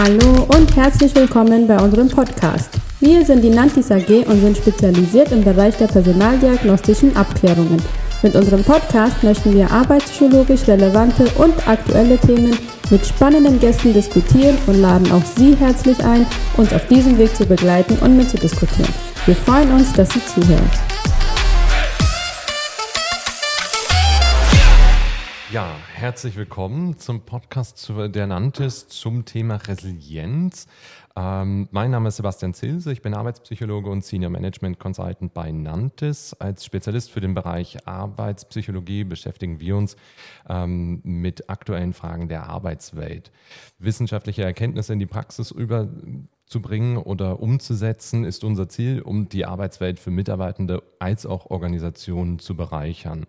Hallo und herzlich willkommen bei unserem Podcast. Wir sind die Nantis AG und sind spezialisiert im Bereich der personaldiagnostischen Abklärungen. Mit unserem Podcast möchten wir arbeitspsychologisch relevante und aktuelle Themen mit spannenden Gästen diskutieren und laden auch Sie herzlich ein, uns auf diesem Weg zu begleiten und mitzudiskutieren. Wir freuen uns, dass Sie zuhören. Ja, herzlich willkommen zum Podcast der Nantes zum Thema Resilienz. Ähm, mein Name ist Sebastian Zilse, ich bin Arbeitspsychologe und Senior Management Consultant bei Nantes. Als Spezialist für den Bereich Arbeitspsychologie beschäftigen wir uns ähm, mit aktuellen Fragen der Arbeitswelt. Wissenschaftliche Erkenntnisse in die Praxis überzubringen oder umzusetzen, ist unser Ziel, um die Arbeitswelt für Mitarbeitende als auch Organisationen zu bereichern.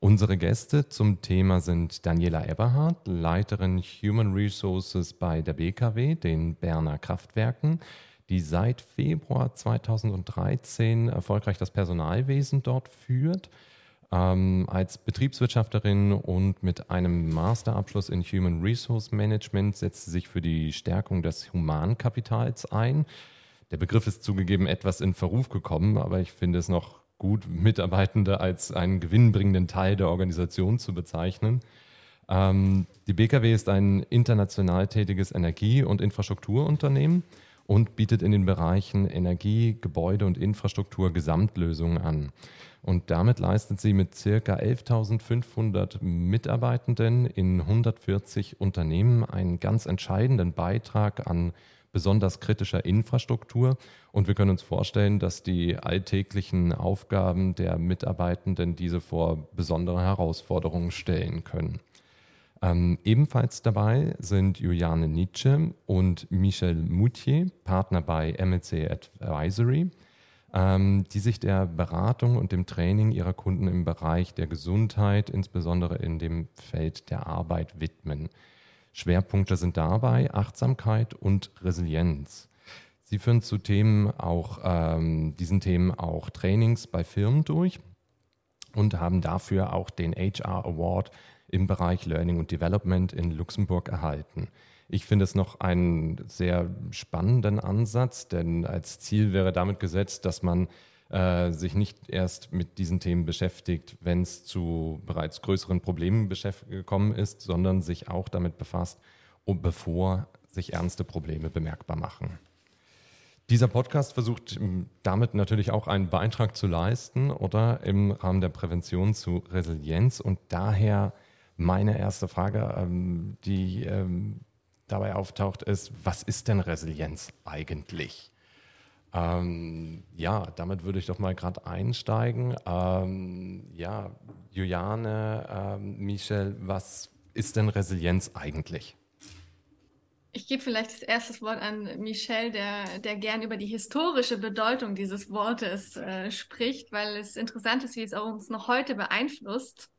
Unsere Gäste zum Thema sind Daniela Eberhardt, Leiterin Human Resources bei der BKW, den Berner Kraftwerken, die seit Februar 2013 erfolgreich das Personalwesen dort führt. Ähm, als Betriebswirtschafterin und mit einem Masterabschluss in Human Resource Management setzt sie sich für die Stärkung des Humankapitals ein. Der Begriff ist zugegeben etwas in Verruf gekommen, aber ich finde es noch gut, Mitarbeitende als einen gewinnbringenden Teil der Organisation zu bezeichnen. Ähm, die BKW ist ein international tätiges Energie- und Infrastrukturunternehmen und bietet in den Bereichen Energie, Gebäude und Infrastruktur Gesamtlösungen an. Und damit leistet sie mit ca. 11.500 Mitarbeitenden in 140 Unternehmen einen ganz entscheidenden Beitrag an besonders kritischer Infrastruktur. Und wir können uns vorstellen, dass die alltäglichen Aufgaben der Mitarbeitenden diese vor besondere Herausforderungen stellen können. Ähm, ebenfalls dabei sind Juliane Nietzsche und Michel Moutier, Partner bei MLC Advisory, ähm, die sich der Beratung und dem Training ihrer Kunden im Bereich der Gesundheit, insbesondere in dem Feld der Arbeit, widmen. Schwerpunkte sind dabei Achtsamkeit und Resilienz. Sie führen zu Themen auch, ähm, diesen Themen auch Trainings bei Firmen durch und haben dafür auch den HR Award im Bereich Learning und Development in Luxemburg erhalten. Ich finde es noch einen sehr spannenden Ansatz, denn als Ziel wäre damit gesetzt, dass man äh, sich nicht erst mit diesen Themen beschäftigt, wenn es zu bereits größeren Problemen gekommen ist, sondern sich auch damit befasst, bevor sich ernste Probleme bemerkbar machen. Dieser Podcast versucht ähm, damit natürlich auch einen Beitrag zu leisten oder im Rahmen der Prävention zu Resilienz und daher meine erste Frage, ähm, die ähm, dabei auftaucht, ist, was ist denn Resilienz eigentlich? Ähm, ja, damit würde ich doch mal gerade einsteigen. Ähm, ja, Juliane, ähm, Michel, was ist denn Resilienz eigentlich? Ich gebe vielleicht das erste Wort an Michel, der, der gern über die historische Bedeutung dieses Wortes äh, spricht, weil es interessant ist, wie es uns noch heute beeinflusst.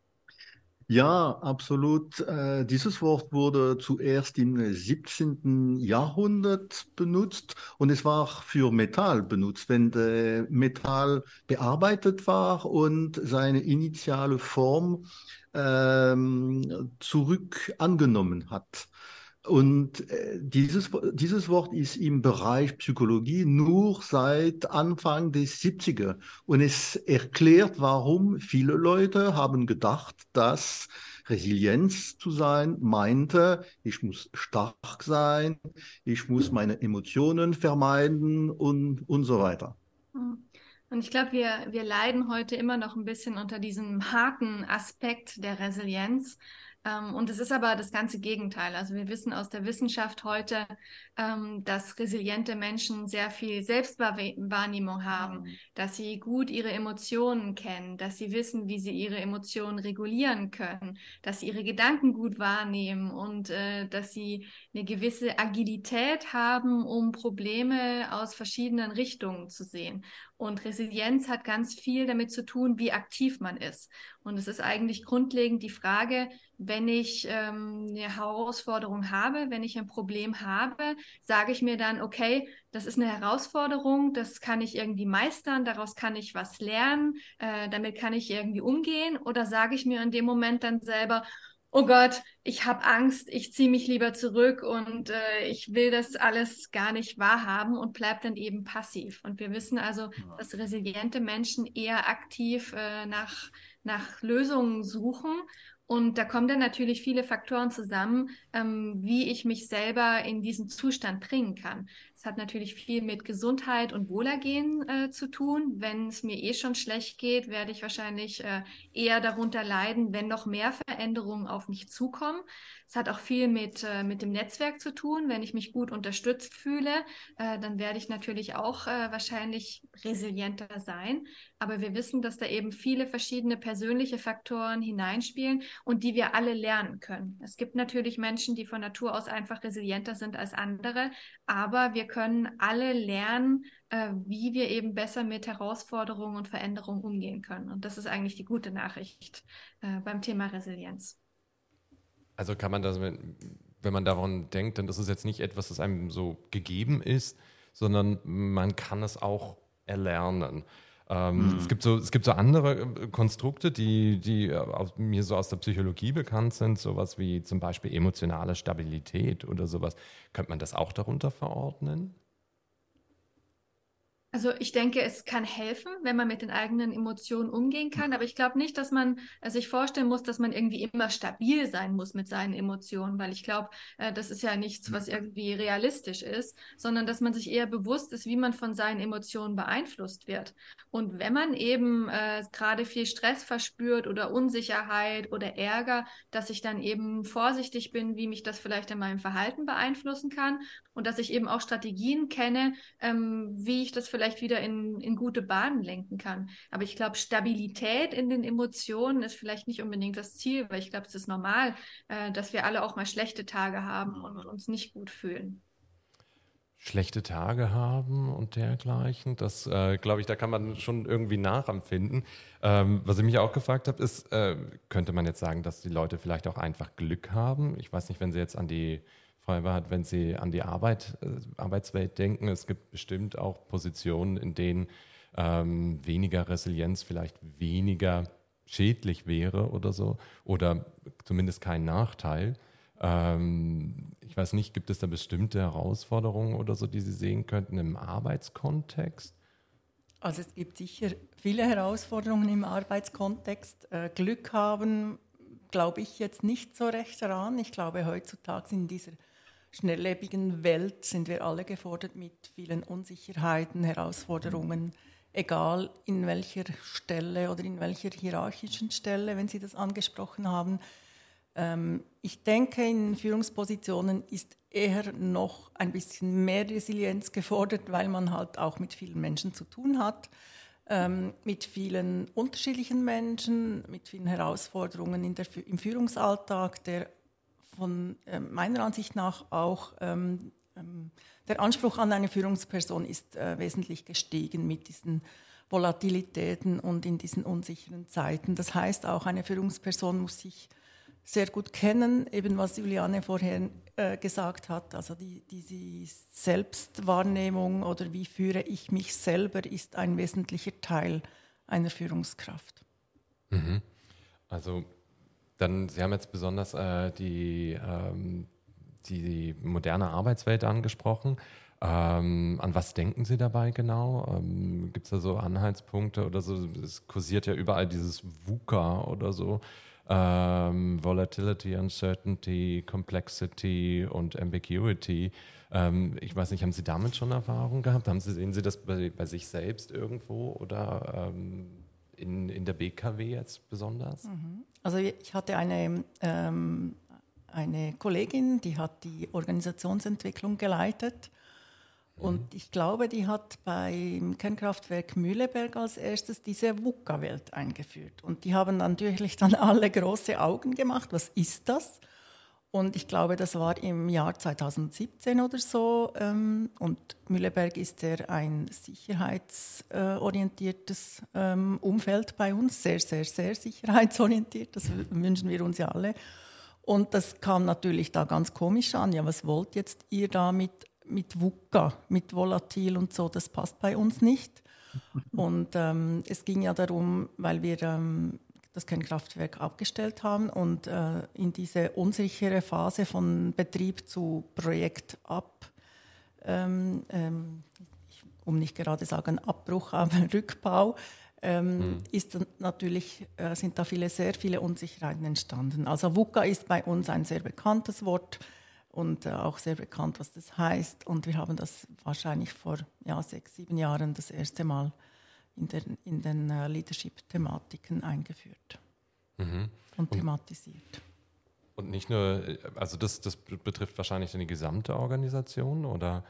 Ja, absolut. Äh, dieses Wort wurde zuerst im 17. Jahrhundert benutzt und es war für Metall benutzt, wenn der Metall bearbeitet war und seine initiale Form ähm, zurück angenommen hat. Und äh, dieses, dieses Wort ist im Bereich Psychologie nur seit Anfang des 70er. Und es erklärt, warum viele Leute haben gedacht, dass Resilienz zu sein meinte, ich muss stark sein, ich muss meine Emotionen vermeiden und, und so weiter. Hm. Und ich glaube, wir, wir leiden heute immer noch ein bisschen unter diesem harten Aspekt der Resilienz. Ähm, und es ist aber das ganze Gegenteil. Also wir wissen aus der Wissenschaft heute, ähm, dass resiliente Menschen sehr viel Selbstwahrnehmung haben, mhm. dass sie gut ihre Emotionen kennen, dass sie wissen, wie sie ihre Emotionen regulieren können, dass sie ihre Gedanken gut wahrnehmen und äh, dass sie eine gewisse Agilität haben, um Probleme aus verschiedenen Richtungen zu sehen. Und Resilienz hat ganz viel damit zu tun, wie aktiv man ist. Und es ist eigentlich grundlegend die Frage, wenn ich ähm, eine Herausforderung habe, wenn ich ein Problem habe, sage ich mir dann, okay, das ist eine Herausforderung, das kann ich irgendwie meistern, daraus kann ich was lernen, äh, damit kann ich irgendwie umgehen. Oder sage ich mir in dem Moment dann selber, oh Gott, ich habe Angst, ich ziehe mich lieber zurück und äh, ich will das alles gar nicht wahrhaben und bleibt dann eben passiv. Und wir wissen also, dass resiliente Menschen eher aktiv äh, nach, nach Lösungen suchen und da kommen dann natürlich viele Faktoren zusammen, ähm, wie ich mich selber in diesen Zustand bringen kann. Es hat natürlich viel mit Gesundheit und Wohlergehen äh, zu tun. Wenn es mir eh schon schlecht geht, werde ich wahrscheinlich äh, eher darunter leiden, wenn noch mehr Veränderungen auf mich zukommen. Es hat auch viel mit, äh, mit dem Netzwerk zu tun. Wenn ich mich gut unterstützt fühle, äh, dann werde ich natürlich auch äh, wahrscheinlich resilienter sein. Aber wir wissen, dass da eben viele verschiedene persönliche Faktoren hineinspielen und die wir alle lernen können. Es gibt natürlich Menschen, die von Natur aus einfach resilienter sind als andere, aber wir können alle lernen, äh, wie wir eben besser mit Herausforderungen und Veränderungen umgehen können. Und das ist eigentlich die gute Nachricht äh, beim Thema Resilienz. Also kann man das, wenn man daran denkt, dann ist es jetzt nicht etwas, das einem so gegeben ist, sondern man kann es auch erlernen. Ähm, mhm. es, gibt so, es gibt so andere äh, Konstrukte, die, die aus, mir so aus der Psychologie bekannt sind, sowas wie zum Beispiel emotionale Stabilität oder sowas. Könnte man das auch darunter verordnen? Also ich denke, es kann helfen, wenn man mit den eigenen Emotionen umgehen kann, aber ich glaube nicht, dass man sich vorstellen muss, dass man irgendwie immer stabil sein muss mit seinen Emotionen, weil ich glaube, äh, das ist ja nichts, was irgendwie realistisch ist, sondern dass man sich eher bewusst ist, wie man von seinen Emotionen beeinflusst wird. Und wenn man eben äh, gerade viel Stress verspürt oder Unsicherheit oder Ärger, dass ich dann eben vorsichtig bin, wie mich das vielleicht in meinem Verhalten beeinflussen kann und dass ich eben auch Strategien kenne, ähm, wie ich das vielleicht vielleicht wieder in, in gute Bahnen lenken kann. Aber ich glaube, Stabilität in den Emotionen ist vielleicht nicht unbedingt das Ziel, weil ich glaube, es ist normal, äh, dass wir alle auch mal schlechte Tage haben und uns nicht gut fühlen schlechte Tage haben und dergleichen. Das, äh, glaube ich, da kann man schon irgendwie nachempfinden. Ähm, was ich mich auch gefragt habe, ist, äh, könnte man jetzt sagen, dass die Leute vielleicht auch einfach Glück haben? Ich weiß nicht, wenn Sie jetzt an die hat, wenn Sie an die Arbeit, äh, Arbeitswelt denken. Es gibt bestimmt auch Positionen, in denen ähm, weniger Resilienz vielleicht weniger schädlich wäre oder so oder zumindest kein Nachteil. Ähm, ich weiß nicht, gibt es da bestimmte Herausforderungen oder so, die Sie sehen könnten im Arbeitskontext? Also es gibt sicher viele Herausforderungen im Arbeitskontext. Äh, Glück haben, glaube ich jetzt nicht so recht daran. Ich glaube, heutzutage in dieser schnelllebigen Welt sind wir alle gefordert mit vielen Unsicherheiten, Herausforderungen, egal in welcher Stelle oder in welcher hierarchischen Stelle, wenn Sie das angesprochen haben. Ähm, ich denke, in Führungspositionen ist eher noch ein bisschen mehr Resilienz gefordert, weil man halt auch mit vielen Menschen zu tun hat, ähm, mit vielen unterschiedlichen Menschen, mit vielen Herausforderungen der, im Führungsalltag, der von äh, meiner Ansicht nach auch ähm, ähm, der Anspruch an eine Führungsperson ist äh, wesentlich gestiegen mit diesen Volatilitäten und in diesen unsicheren Zeiten. Das heißt, auch eine Führungsperson muss sich sehr gut kennen, eben was Juliane vorher äh, gesagt hat. Also die, die, Selbstwahrnehmung oder wie führe ich mich selber ist ein wesentlicher Teil einer Führungskraft. Mhm. Also dann, Sie haben jetzt besonders äh, die, ähm, die, moderne Arbeitswelt angesprochen. Ähm, an was denken Sie dabei genau? Ähm, Gibt es da so Anhaltspunkte oder so? Es kursiert ja überall dieses VUCA oder so. Ähm, Volatility, Uncertainty, Complexity und Ambiguity. Ähm, ich weiß nicht, haben Sie damit schon Erfahrung gehabt? Haben Sie, sehen Sie das bei, bei sich selbst irgendwo oder ähm, in, in der BKW jetzt besonders? Mhm. Also ich hatte eine, ähm, eine Kollegin, die hat die Organisationsentwicklung geleitet. Mhm. Und ich glaube, die hat beim Kernkraftwerk Mühleberg als erstes diese VUCA-Welt eingeführt. Und die haben natürlich dann alle große Augen gemacht. Was ist das? Und ich glaube, das war im Jahr 2017 oder so. Ähm, und Mühleberg ist ja ein sicherheitsorientiertes ähm, Umfeld bei uns, sehr, sehr, sehr sicherheitsorientiert. Das wünschen wir uns ja alle. Und das kam natürlich da ganz komisch an. Ja, was wollt jetzt ihr da mit, mit VUCA, mit Volatil und so? Das passt bei uns nicht. Und ähm, es ging ja darum, weil wir ähm, das Kernkraftwerk abgestellt haben und äh, in diese unsichere Phase von Betrieb zu Projekt ab, ähm, ähm, um nicht gerade sagen Abbruch, aber Rückbau, ähm, mhm. ist natürlich, äh, sind da viele, sehr viele Unsicherheiten entstanden. Also VUCA ist bei uns ein sehr bekanntes Wort und äh, auch sehr bekannt, was das heißt. Und wir haben das wahrscheinlich vor ja, sechs, sieben Jahren das erste Mal in den, in den uh, Leadership-Thematiken eingeführt mhm. und, und thematisiert. Und nicht nur, also das, das betrifft wahrscheinlich die gesamte Organisation oder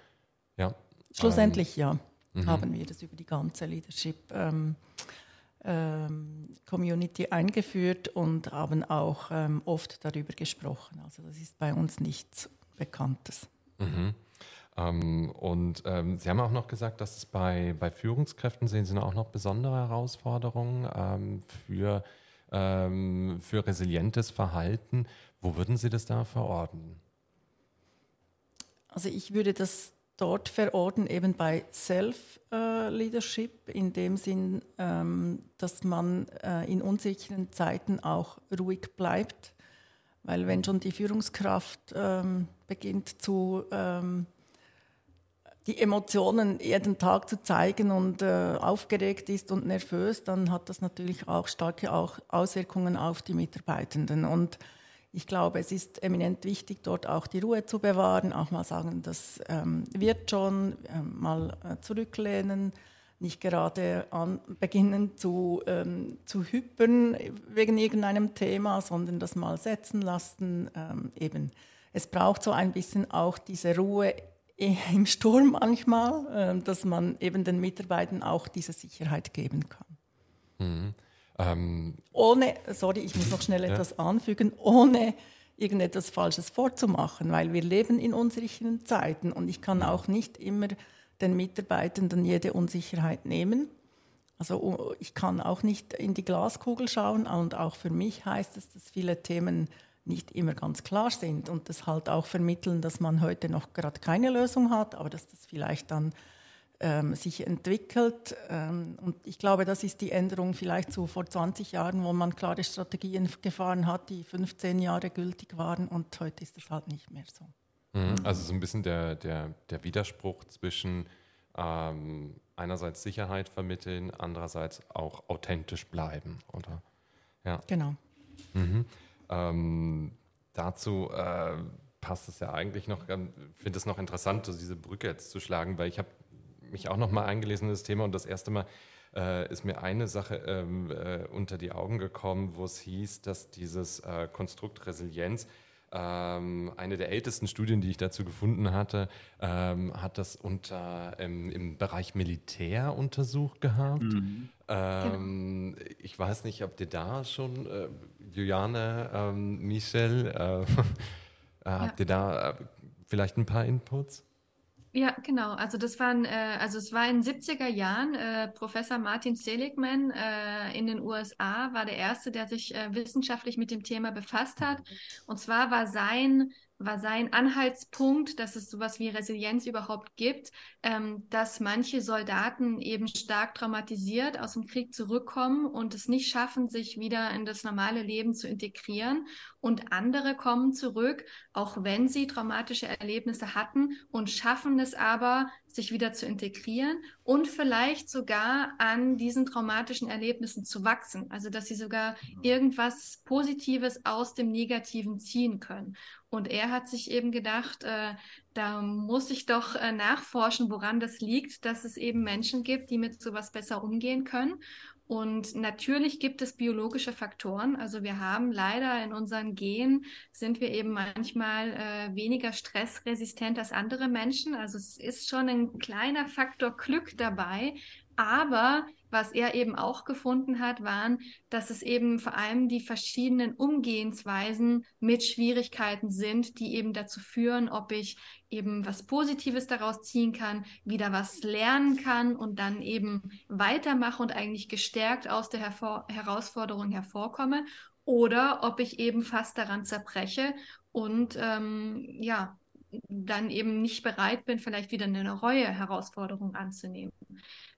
ja? Schlussendlich ähm, ja, mhm. haben wir das über die ganze Leadership ähm, ähm, Community eingeführt und haben auch ähm, oft darüber gesprochen. Also das ist bei uns nichts Bekanntes. Mhm. Ähm, und ähm, Sie haben auch noch gesagt, dass es bei, bei Führungskräften sehen Sie auch noch besondere Herausforderungen ähm, für, ähm, für resilientes Verhalten. Wo würden Sie das da verorten? Also ich würde das dort verorten, eben bei Self-Leadership, in dem Sinn, ähm, dass man äh, in unsicheren Zeiten auch ruhig bleibt. Weil wenn schon die Führungskraft ähm, beginnt zu die Emotionen jeden Tag zu zeigen und äh, aufgeregt ist und nervös, dann hat das natürlich auch starke auch Auswirkungen auf die Mitarbeitenden. Und ich glaube, es ist eminent wichtig, dort auch die Ruhe zu bewahren, auch mal sagen, das ähm, wird schon, äh, mal äh, zurücklehnen, nicht gerade an, beginnen zu, ähm, zu hypern wegen irgendeinem Thema, sondern das mal setzen lassen. Ähm, eben, es braucht so ein bisschen auch diese Ruhe im Sturm manchmal, ähm, dass man eben den Mitarbeitern auch diese Sicherheit geben kann. Mhm. Ähm. Ohne, sorry, ich muss noch schnell ja. etwas anfügen, ohne irgendetwas Falsches vorzumachen, weil wir leben in unsicheren Zeiten und ich kann auch nicht immer den Mitarbeitenden jede Unsicherheit nehmen. Also ich kann auch nicht in die Glaskugel schauen und auch für mich heißt es, dass viele Themen nicht immer ganz klar sind und das halt auch vermitteln, dass man heute noch gerade keine Lösung hat, aber dass das vielleicht dann ähm, sich entwickelt. Ähm, und ich glaube, das ist die Änderung vielleicht zu vor 20 Jahren, wo man klare Strategien gefahren hat, die 15 Jahre gültig waren und heute ist das halt nicht mehr so. Mhm. Also so ein bisschen der, der, der Widerspruch zwischen ähm, einerseits Sicherheit vermitteln, andererseits auch authentisch bleiben, oder? Ja. Genau. Mhm. Ähm, dazu äh, passt es ja eigentlich noch, ich ähm, finde es noch interessant, so diese Brücke jetzt zu schlagen, weil ich habe mich auch noch mal eingelesen in das Thema und das erste Mal äh, ist mir eine Sache ähm, äh, unter die Augen gekommen, wo es hieß, dass dieses äh, Konstrukt Resilienz ähm, eine der ältesten Studien, die ich dazu gefunden hatte, ähm, hat das unter, ähm, im Bereich Militär untersucht gehabt. Mhm. Ähm, genau. Ich weiß nicht, ob ihr da schon, äh, Juliane, ähm, Michel, äh, äh, habt ihr da äh, vielleicht ein paar Inputs? Ja, genau. Also das waren, äh, also es war in den 70er Jahren, äh, Professor Martin Seligman äh, in den USA war der erste, der sich äh, wissenschaftlich mit dem Thema befasst hat. Und zwar war sein war sein Anhaltspunkt, dass es sowas wie Resilienz überhaupt gibt, ähm, dass manche Soldaten eben stark traumatisiert aus dem Krieg zurückkommen und es nicht schaffen, sich wieder in das normale Leben zu integrieren. Und andere kommen zurück, auch wenn sie traumatische Erlebnisse hatten und schaffen es aber, sich wieder zu integrieren und vielleicht sogar an diesen traumatischen Erlebnissen zu wachsen. Also dass sie sogar irgendwas Positives aus dem Negativen ziehen können. Und er hat sich eben gedacht, äh, da muss ich doch äh, nachforschen, woran das liegt, dass es eben Menschen gibt, die mit sowas besser umgehen können. Und natürlich gibt es biologische Faktoren. Also wir haben leider in unseren Genen sind wir eben manchmal äh, weniger stressresistent als andere Menschen. Also es ist schon ein kleiner Faktor Glück dabei. Aber was er eben auch gefunden hat, waren, dass es eben vor allem die verschiedenen Umgehensweisen mit Schwierigkeiten sind, die eben dazu führen, ob ich eben was Positives daraus ziehen kann, wieder was lernen kann und dann eben weitermache und eigentlich gestärkt aus der Hervor Herausforderung hervorkomme oder ob ich eben fast daran zerbreche und ähm, ja, dann eben nicht bereit bin, vielleicht wieder eine neue Herausforderung anzunehmen.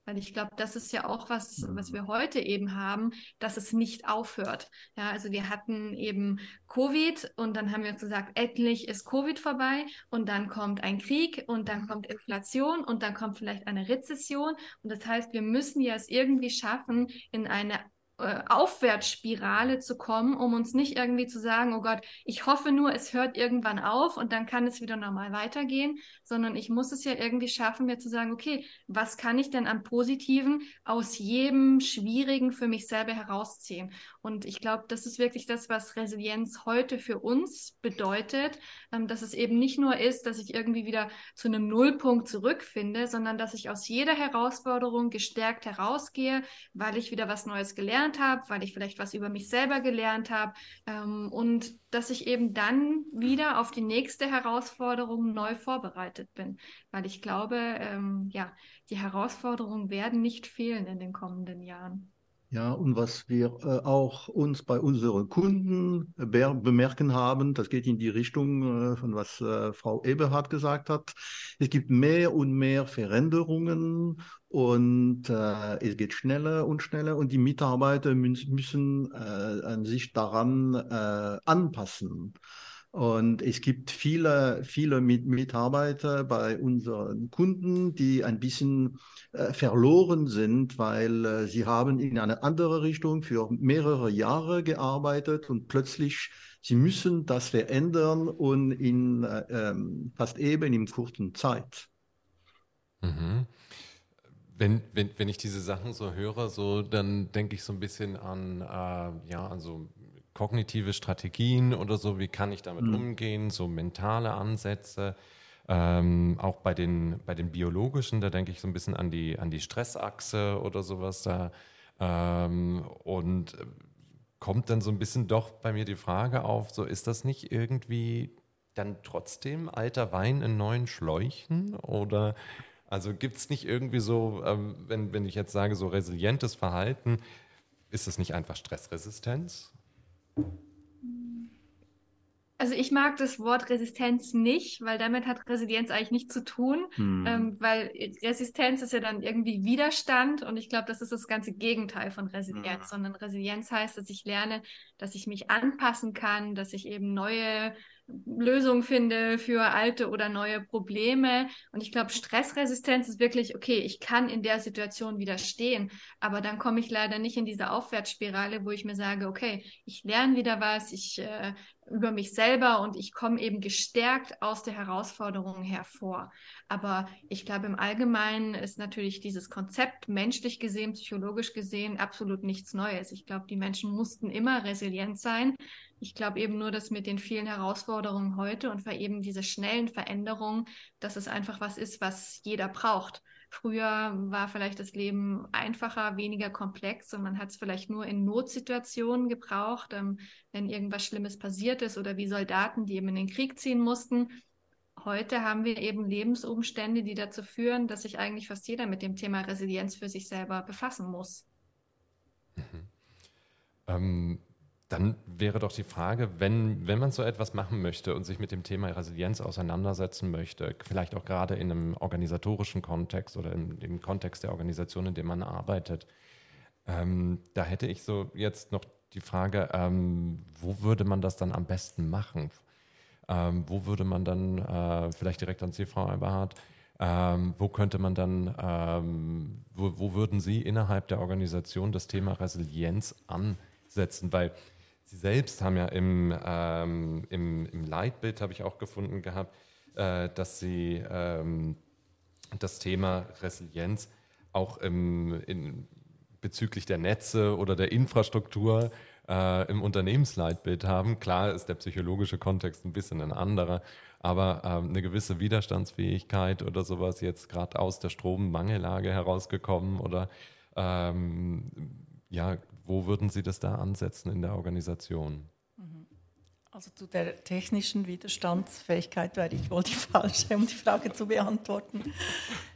Weil ich glaube, das ist ja auch was, was wir heute eben haben, dass es nicht aufhört. Ja, also wir hatten eben Covid und dann haben wir uns gesagt, endlich ist Covid vorbei und dann kommt ein Krieg und dann kommt Inflation und dann kommt vielleicht eine Rezession. Und das heißt, wir müssen ja es irgendwie schaffen, in eine äh, Aufwärtsspirale zu kommen, um uns nicht irgendwie zu sagen, oh Gott, ich hoffe nur, es hört irgendwann auf und dann kann es wieder normal weitergehen, sondern ich muss es ja irgendwie schaffen, mir zu sagen, okay, was kann ich denn am Positiven aus jedem Schwierigen für mich selber herausziehen? Und ich glaube, das ist wirklich das, was Resilienz heute für uns bedeutet, ähm, dass es eben nicht nur ist, dass ich irgendwie wieder zu einem Nullpunkt zurückfinde, sondern dass ich aus jeder Herausforderung gestärkt herausgehe, weil ich wieder was Neues gelernt habe, weil ich vielleicht was über mich selber gelernt habe ähm, und dass ich eben dann wieder auf die nächste Herausforderung neu vorbereitet bin, weil ich glaube, ähm, ja, die Herausforderungen werden nicht fehlen in den kommenden Jahren. Ja, und was wir äh, auch uns bei unseren Kunden be bemerken haben, das geht in die Richtung äh, von was äh, Frau Eberhardt gesagt hat. Es gibt mehr und mehr Veränderungen und äh, es geht schneller und schneller und die Mitarbeiter mü müssen äh, sich daran äh, anpassen. Und es gibt viele, viele Mitarbeiter bei unseren Kunden, die ein bisschen äh, verloren sind, weil äh, sie haben in eine andere Richtung für mehrere Jahre gearbeitet und plötzlich sie müssen das verändern und in äh, ähm, fast eben in kurzen Zeit. Mhm. Wenn, wenn, wenn ich diese Sachen so höre, so, dann denke ich so ein bisschen an, äh, ja, also kognitive Strategien oder so, wie kann ich damit mhm. umgehen, so mentale Ansätze. Ähm, auch bei den, bei den biologischen, da denke ich so ein bisschen an die, an die Stressachse oder sowas da. Ähm, und kommt dann so ein bisschen doch bei mir die Frage auf, so ist das nicht irgendwie dann trotzdem alter Wein in neuen Schläuchen? Oder also gibt es nicht irgendwie so, ähm, wenn, wenn ich jetzt sage, so resilientes Verhalten, ist das nicht einfach Stressresistenz? Also ich mag das Wort Resistenz nicht, weil damit hat Resilienz eigentlich nichts zu tun, hm. ähm, weil Resistenz ist ja dann irgendwie Widerstand und ich glaube, das ist das ganze Gegenteil von Resilienz, hm. sondern Resilienz heißt, dass ich lerne, dass ich mich anpassen kann, dass ich eben neue Lösungen finde für alte oder neue Probleme. Und ich glaube, Stressresistenz ist wirklich, okay, ich kann in der Situation widerstehen, aber dann komme ich leider nicht in diese Aufwärtsspirale, wo ich mir sage, okay, ich lerne wieder was, ich äh, über mich selber und ich komme eben gestärkt aus der Herausforderung hervor. Aber ich glaube, im Allgemeinen ist natürlich dieses Konzept menschlich gesehen, psychologisch gesehen absolut nichts Neues. Ich glaube, die Menschen mussten immer resilient sein. Ich glaube eben nur, dass mit den vielen Herausforderungen heute und eben diese schnellen Veränderungen, dass es einfach was ist, was jeder braucht. Früher war vielleicht das Leben einfacher, weniger komplex und man hat es vielleicht nur in Notsituationen gebraucht, ähm, wenn irgendwas Schlimmes passiert ist oder wie Soldaten, die eben in den Krieg ziehen mussten. Heute haben wir eben Lebensumstände, die dazu führen, dass sich eigentlich fast jeder mit dem Thema Resilienz für sich selber befassen muss. Mhm. Ähm, dann wäre doch die Frage, wenn, wenn man so etwas machen möchte und sich mit dem Thema Resilienz auseinandersetzen möchte, vielleicht auch gerade in einem organisatorischen Kontext oder im, im Kontext der Organisation, in der man arbeitet, ähm, da hätte ich so jetzt noch die Frage, ähm, wo würde man das dann am besten machen? Ähm, wo würde man dann, äh, vielleicht direkt an Sie, Frau Eberhardt, ähm, wo könnte man dann, ähm, wo, wo würden Sie innerhalb der Organisation das Thema Resilienz ansetzen? Weil Sie selbst haben ja im, ähm, im, im Leitbild, habe ich auch gefunden gehabt, äh, dass Sie ähm, das Thema Resilienz auch im, in, bezüglich der Netze oder der Infrastruktur äh, im Unternehmensleitbild haben. Klar ist der psychologische Kontext ein bisschen ein anderer, aber ähm, eine gewisse Widerstandsfähigkeit oder sowas jetzt gerade aus der Strommangellage herausgekommen oder ähm, ja, wo würden Sie das da ansetzen in der Organisation? Mhm. Also zu der technischen Widerstandsfähigkeit wäre ich wohl die falsche, um die Frage zu beantworten.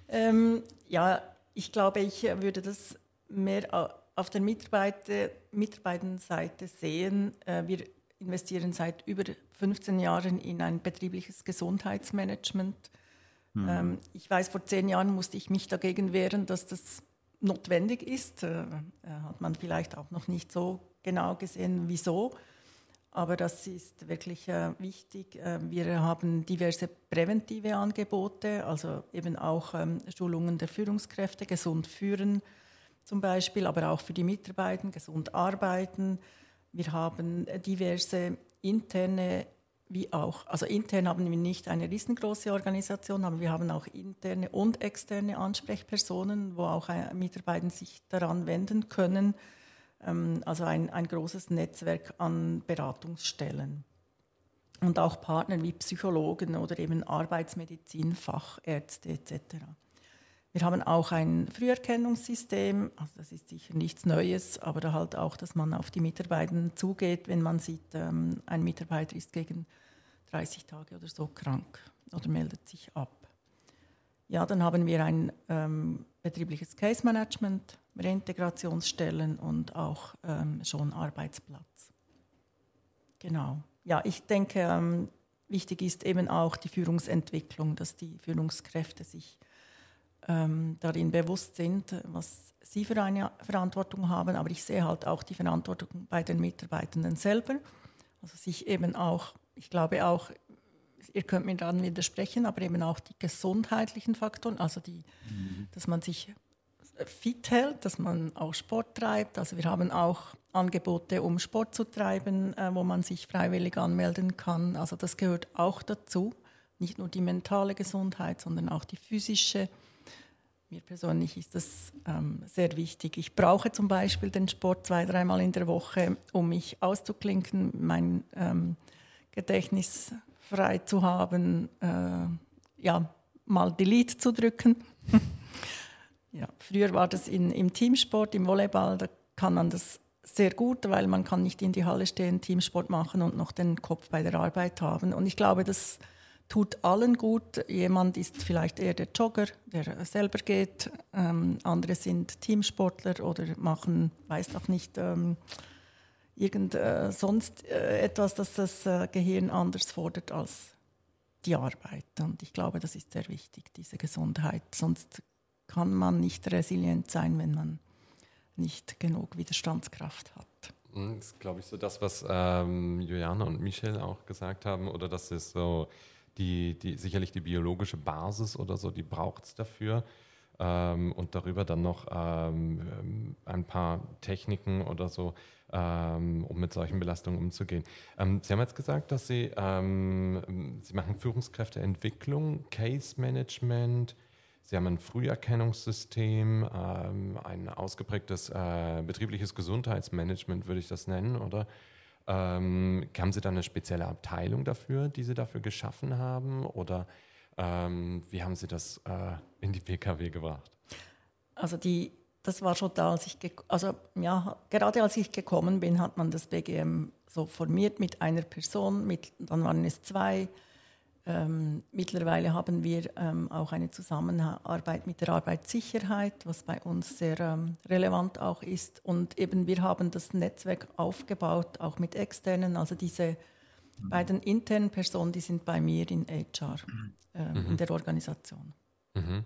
Ähm, ja, ich glaube, ich würde das mehr auf der Mitarbeiter, Mitarbeiterseite sehen. Äh, wir investieren seit über 15 Jahren in ein betriebliches Gesundheitsmanagement. Mhm. ich weiß, vor zehn Jahren musste ich mich dagegen wehren, dass das notwendig ist. Äh, hat man vielleicht auch noch nicht so genau gesehen, wieso. Aber das ist wirklich äh, wichtig. Äh, wir haben diverse präventive Angebote, also eben auch ähm, Schulungen der Führungskräfte, gesund führen zum Beispiel, aber auch für die Mitarbeiter, gesund arbeiten. Wir haben diverse interne wie auch, also intern haben wir nicht eine riesengroße Organisation, aber wir haben auch interne und externe Ansprechpersonen, wo auch Mitarbeiter sich daran wenden können. Ähm, also ein, ein großes Netzwerk an Beratungsstellen. Und auch Partner wie Psychologen oder eben Arbeitsmedizin, Fachärzte etc. Wir haben auch ein Früherkennungssystem, also das ist sicher nichts Neues, aber halt auch, dass man auf die Mitarbeiter zugeht, wenn man sieht, ähm, ein Mitarbeiter ist gegen 30 Tage oder so krank oder meldet sich ab. Ja, dann haben wir ein ähm, betriebliches Case Management, Reintegrationsstellen und auch ähm, schon Arbeitsplatz. Genau. Ja, ich denke, ähm, wichtig ist eben auch die Führungsentwicklung, dass die Führungskräfte sich ähm, darin bewusst sind, was sie für eine Verantwortung haben. Aber ich sehe halt auch die Verantwortung bei den Mitarbeitenden selber. Also sich eben auch, ich glaube auch, ihr könnt mir dann widersprechen, aber eben auch die gesundheitlichen Faktoren, also die, mhm. dass man sich fit hält, dass man auch Sport treibt. Also wir haben auch Angebote, um Sport zu treiben, äh, wo man sich freiwillig anmelden kann. Also das gehört auch dazu. Nicht nur die mentale Gesundheit, sondern auch die physische. Mir persönlich ist das ähm, sehr wichtig. Ich brauche zum Beispiel den Sport zwei, dreimal in der Woche, um mich auszuklinken, mein ähm, Gedächtnis frei zu haben, äh, ja, mal Delete zu drücken. ja, früher war das in, im Teamsport, im Volleyball, da kann man das sehr gut, weil man kann nicht in die Halle stehen, Teamsport machen und noch den Kopf bei der Arbeit haben. Und ich glaube, das tut allen gut. Jemand ist vielleicht eher der Jogger, der selber geht. Ähm, andere sind Teamsportler oder machen, weiß auch nicht, ähm, irgend äh, sonst äh, etwas, das das äh, Gehirn anders fordert als die Arbeit. Und ich glaube, das ist sehr wichtig, diese Gesundheit. Sonst kann man nicht resilient sein, wenn man nicht genug Widerstandskraft hat. Hm, das ist, glaube ich, so das, was ähm, Juliane und Michel auch gesagt haben, oder das ist so die, die, sicherlich die biologische Basis oder so, die braucht es dafür. Ähm, und darüber dann noch ähm, ein paar Techniken oder so, ähm, um mit solchen Belastungen umzugehen. Ähm, Sie haben jetzt gesagt, dass Sie, ähm, Sie machen Führungskräfteentwicklung, Case Management, Sie haben ein Früherkennungssystem, ähm, ein ausgeprägtes äh, betriebliches Gesundheitsmanagement, würde ich das nennen, oder? Ähm, haben Sie da eine spezielle Abteilung dafür, die Sie dafür geschaffen haben? Oder ähm, wie haben Sie das äh, in die PKW gebracht? Also die, das war schon da, als ich, also ja, gerade als ich gekommen bin, hat man das BGM so formiert mit einer Person, mit, dann waren es zwei, ähm, mittlerweile haben wir ähm, auch eine Zusammenarbeit mit der Arbeitssicherheit, was bei uns sehr ähm, relevant auch ist. Und eben wir haben das Netzwerk aufgebaut, auch mit externen. Also diese mhm. beiden internen Personen, die sind bei mir in HR, äh, mhm. in der Organisation. Mhm.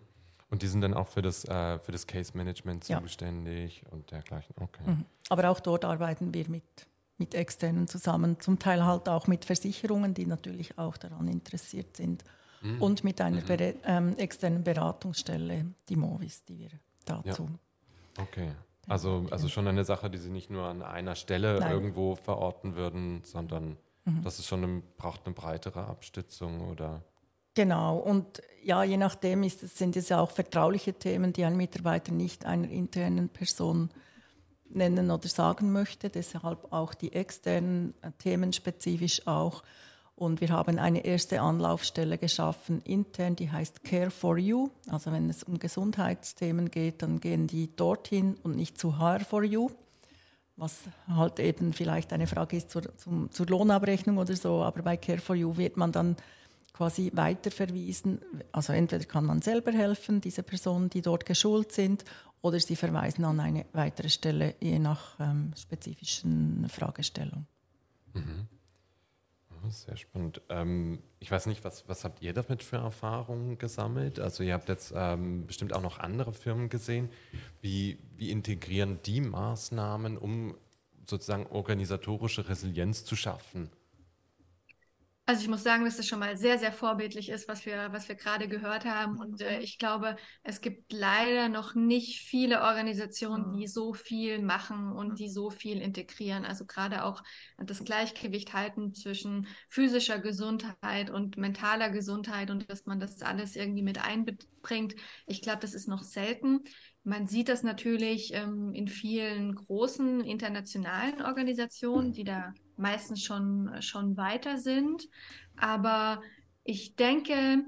Und die sind dann auch für das, äh, für das Case Management zuständig ja. und dergleichen. Okay. Mhm. Aber auch dort arbeiten wir mit mit externen zusammen, zum Teil halt auch mit Versicherungen, die natürlich auch daran interessiert sind mhm. und mit einer mhm. ähm, externen Beratungsstelle, die Movis, die wir dazu. Ja. Okay. Also, also schon eine Sache, die Sie nicht nur an einer Stelle Nein. irgendwo verorten würden, sondern mhm. das ist schon eine, braucht eine breitere Abstützung oder Genau, und ja, je nachdem ist, sind es ja auch vertrauliche Themen, die ein Mitarbeiter nicht einer internen Person nennen oder sagen möchte. Deshalb auch die externen äh, Themen spezifisch auch. Und wir haben eine erste Anlaufstelle geschaffen intern, die heißt Care for You. Also wenn es um Gesundheitsthemen geht, dann gehen die dorthin und nicht zu HR for You, was halt eben vielleicht eine Frage ist zur, zum, zur Lohnabrechnung oder so. Aber bei Care for You wird man dann quasi weiterverwiesen. Also entweder kann man selber helfen, diese Personen, die dort geschult sind, oder sie verweisen an eine weitere Stelle, je nach ähm, spezifischen Fragestellung. Mhm. Sehr spannend. Ähm, ich weiß nicht, was, was habt ihr damit für Erfahrungen gesammelt? Also ihr habt jetzt ähm, bestimmt auch noch andere Firmen gesehen. Wie, wie integrieren die Maßnahmen, um sozusagen organisatorische Resilienz zu schaffen? Also ich muss sagen, dass das schon mal sehr, sehr vorbildlich ist, was wir, was wir gerade gehört haben. Und äh, ich glaube, es gibt leider noch nicht viele Organisationen, die so viel machen und die so viel integrieren. Also gerade auch das Gleichgewicht halten zwischen physischer Gesundheit und mentaler Gesundheit und dass man das alles irgendwie mit einbringt. Ich glaube, das ist noch selten. Man sieht das natürlich ähm, in vielen großen internationalen Organisationen, die da meistens schon, schon weiter sind. Aber ich denke,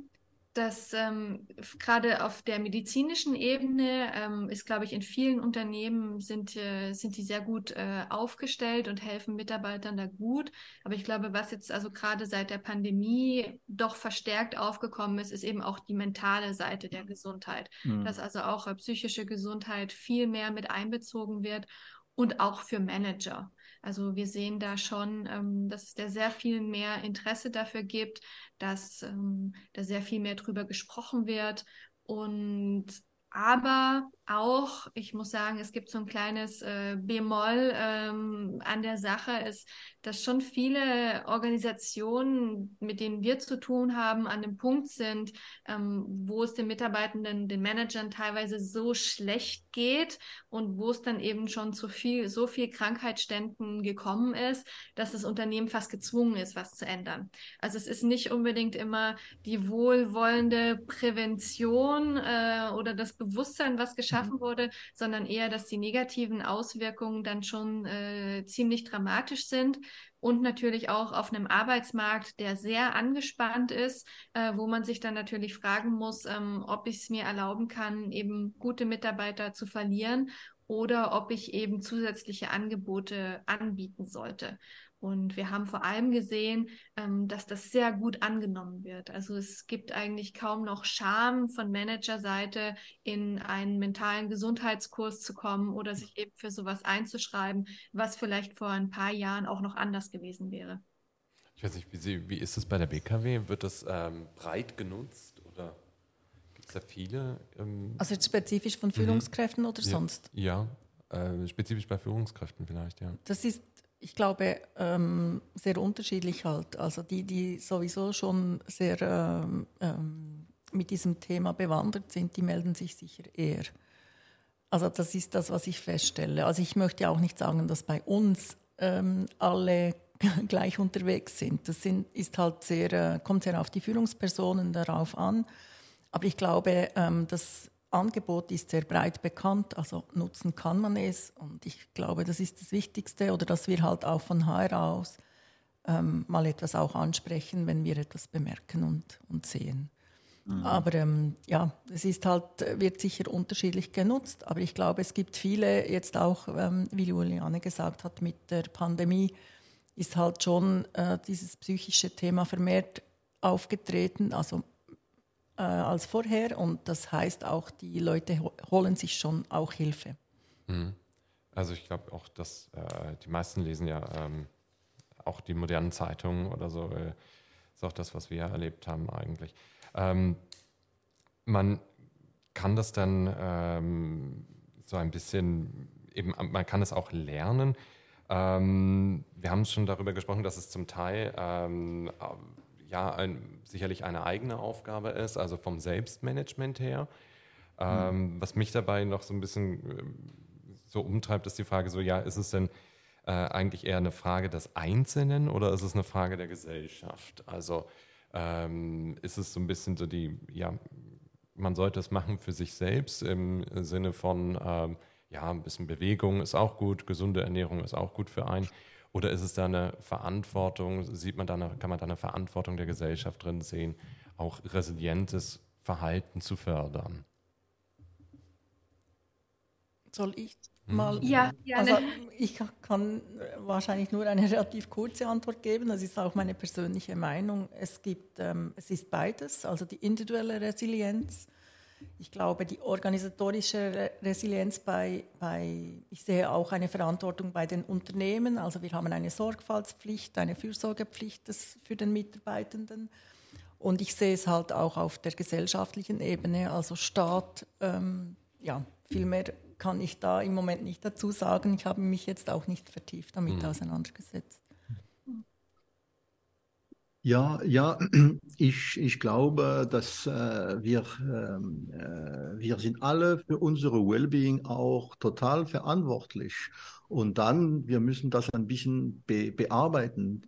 dass ähm, gerade auf der medizinischen Ebene ähm, ist, glaube ich, in vielen Unternehmen sind, äh, sind die sehr gut äh, aufgestellt und helfen Mitarbeitern da gut. Aber ich glaube, was jetzt also gerade seit der Pandemie doch verstärkt aufgekommen ist, ist eben auch die mentale Seite der Gesundheit. Mhm. Dass also auch äh, psychische Gesundheit viel mehr mit einbezogen wird und auch für Manager. Also wir sehen da schon, ähm, dass es da sehr viel mehr Interesse dafür gibt, dass ähm, da sehr viel mehr drüber gesprochen wird. Und aber auch, ich muss sagen, es gibt so ein kleines äh, Bemol ähm, an der Sache, ist, dass schon viele Organisationen, mit denen wir zu tun haben, an dem Punkt sind, ähm, wo es den Mitarbeitenden, den Managern teilweise so schlecht geht und wo es dann eben schon zu viel, so viel Krankheitsständen gekommen ist, dass das Unternehmen fast gezwungen ist, was zu ändern. Also es ist nicht unbedingt immer die wohlwollende Prävention äh, oder das Bewusstsein, was geschaffen geschaffen mhm. wurde, sondern eher, dass die negativen Auswirkungen dann schon äh, ziemlich dramatisch sind und natürlich auch auf einem Arbeitsmarkt, der sehr angespannt ist, äh, wo man sich dann natürlich fragen muss, ähm, ob ich es mir erlauben kann, eben gute Mitarbeiter zu verlieren oder ob ich eben zusätzliche Angebote anbieten sollte. Und wir haben vor allem gesehen, ähm, dass das sehr gut angenommen wird. Also es gibt eigentlich kaum noch Scham von Managerseite, in einen mentalen Gesundheitskurs zu kommen oder sich eben für sowas einzuschreiben, was vielleicht vor ein paar Jahren auch noch anders gewesen wäre. Ich weiß nicht, wie, Sie, wie ist es bei der BKW? Wird das ähm, breit genutzt oder gibt es da viele? Ähm also jetzt spezifisch von mhm. Führungskräften mhm. oder sonst? Ja, äh, spezifisch bei Führungskräften vielleicht, ja. Das ist ich glaube, ähm, sehr unterschiedlich halt. Also die, die sowieso schon sehr ähm, ähm, mit diesem Thema bewandert sind, die melden sich sicher eher. Also das ist das, was ich feststelle. Also ich möchte auch nicht sagen, dass bei uns ähm, alle gleich unterwegs sind. Das sind, ist halt sehr, äh, kommt sehr auf die Führungspersonen darauf an. Aber ich glaube, ähm, dass Angebot ist sehr breit bekannt, also nutzen kann man es. Und ich glaube, das ist das Wichtigste oder dass wir halt auch von HR aus ähm, mal etwas auch ansprechen, wenn wir etwas bemerken und, und sehen. Mhm. Aber ähm, ja, es ist halt, wird sicher unterschiedlich genutzt. Aber ich glaube, es gibt viele, jetzt auch, ähm, wie Juliane gesagt hat, mit der Pandemie ist halt schon äh, dieses psychische Thema vermehrt aufgetreten. Also äh, als vorher und das heißt auch, die Leute holen sich schon auch Hilfe. Mhm. Also ich glaube auch, dass äh, die meisten lesen ja ähm, auch die modernen Zeitungen oder so. Äh, ist auch das, was wir erlebt haben eigentlich. Ähm, man kann das dann ähm, so ein bisschen eben, man kann es auch lernen. Ähm, wir haben schon darüber gesprochen, dass es zum Teil ähm, ja ein, sicherlich eine eigene Aufgabe ist, also vom Selbstmanagement her. Ähm, mhm. Was mich dabei noch so ein bisschen äh, so umtreibt, ist die Frage so, ja, ist es denn äh, eigentlich eher eine Frage des Einzelnen oder ist es eine Frage der Gesellschaft? Also ähm, ist es so ein bisschen so die, ja, man sollte es machen für sich selbst im Sinne von, ähm, ja, ein bisschen Bewegung ist auch gut, gesunde Ernährung ist auch gut für einen. Oder ist es da eine Verantwortung, sieht man da eine, kann man da eine Verantwortung der Gesellschaft drin sehen, auch resilientes Verhalten zu fördern? Soll ich hm? mal? Ja, gerne. Also ich kann wahrscheinlich nur eine relativ kurze Antwort geben. Das ist auch meine persönliche Meinung. Es gibt, ähm, es ist beides, also die individuelle Resilienz Ich glaube, die organisatorische Resilienz bei, bei, ich sehe auch eine Verantwortung bei den Unternehmen. Also wir haben eine Sorgfaltspflicht, eine Fürsorgepflicht für den Mitarbeitenden. Und ich sehe es halt auch auf der gesellschaftlichen Ebene, also Staat, ähm, ja, viel mehr kann ich da im Moment nicht dazu sagen. Ich habe mich jetzt auch nicht vertieft damit mhm. auseinandergesetzt. Ja, ja, ich, ich glaube, dass äh, wir, ähm, äh, wir sind alle für unsere Wellbeing auch total verantwortlich. Und dann, wir müssen das ein bisschen be bearbeiten.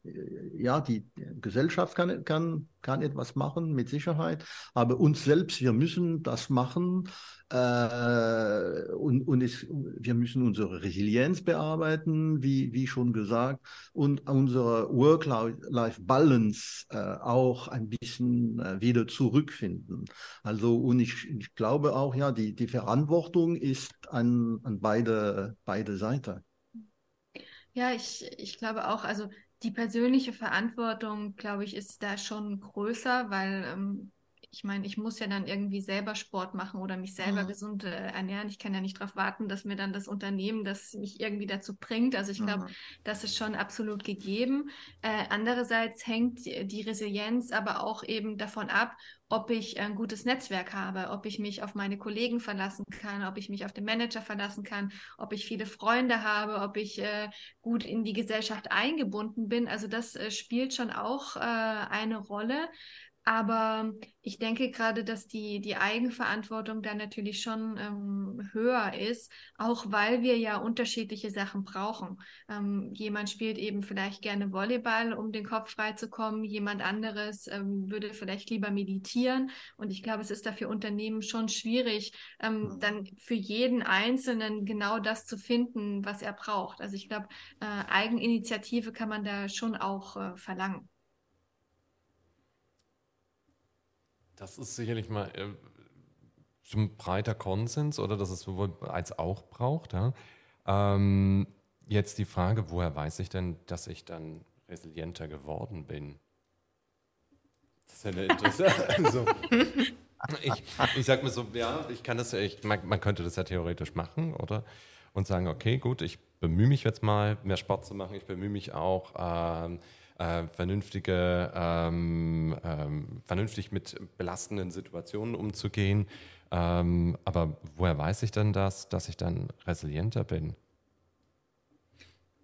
Ja, die Gesellschaft kann, kann, kann etwas machen, mit Sicherheit, aber uns selbst, wir müssen das machen. Äh, und und es, wir müssen unsere Resilienz bearbeiten, wie, wie schon gesagt, und unsere Work-Life-Balance äh, auch ein bisschen äh, wieder zurückfinden. Also, und ich, ich glaube auch, ja, die, die Verantwortung ist an, an beide, beide Seiten. Ja, ich, ich glaube auch, also die persönliche Verantwortung, glaube ich, ist da schon größer, weil ähm, ich meine, ich muss ja dann irgendwie selber Sport machen oder mich selber mhm. gesund äh, ernähren. Ich kann ja nicht darauf warten, dass mir dann das Unternehmen das mich irgendwie dazu bringt. Also ich glaube, mhm. das ist schon absolut gegeben. Äh, andererseits hängt die Resilienz aber auch eben davon ab, ob ich ein gutes Netzwerk habe, ob ich mich auf meine Kollegen verlassen kann, ob ich mich auf den Manager verlassen kann, ob ich viele Freunde habe, ob ich äh, gut in die Gesellschaft eingebunden bin. Also das äh, spielt schon auch äh, eine Rolle. Aber ich denke gerade, dass die, die Eigenverantwortung da natürlich schon ähm, höher ist, auch weil wir ja unterschiedliche Sachen brauchen. Ähm, jemand spielt eben vielleicht gerne Volleyball, um den Kopf frei zu kommen. Jemand anderes ähm, würde vielleicht lieber meditieren. Und ich glaube, es ist da für Unternehmen schon schwierig, ähm, dann für jeden Einzelnen genau das zu finden, was er braucht. Also ich glaube, äh, Eigeninitiative kann man da schon auch äh, verlangen. Das ist sicherlich mal äh, ein breiter Konsens oder dass es sowohl als auch braucht. Ja? Ähm, jetzt die Frage, woher weiß ich denn, dass ich dann resilienter geworden bin? Das ist ja eine interessante. also, ich, ich sag mir so, ja, ich kann das ja, ich, man, man, könnte das ja theoretisch machen, oder? Und sagen, okay, gut, ich bemühe mich jetzt mal, mehr Sport zu machen, ich bemühe mich auch, ähm, äh, vernünftige, ähm, ähm, vernünftig mit belastenden Situationen umzugehen. Ähm, aber woher weiß ich denn das, dass ich dann resilienter bin?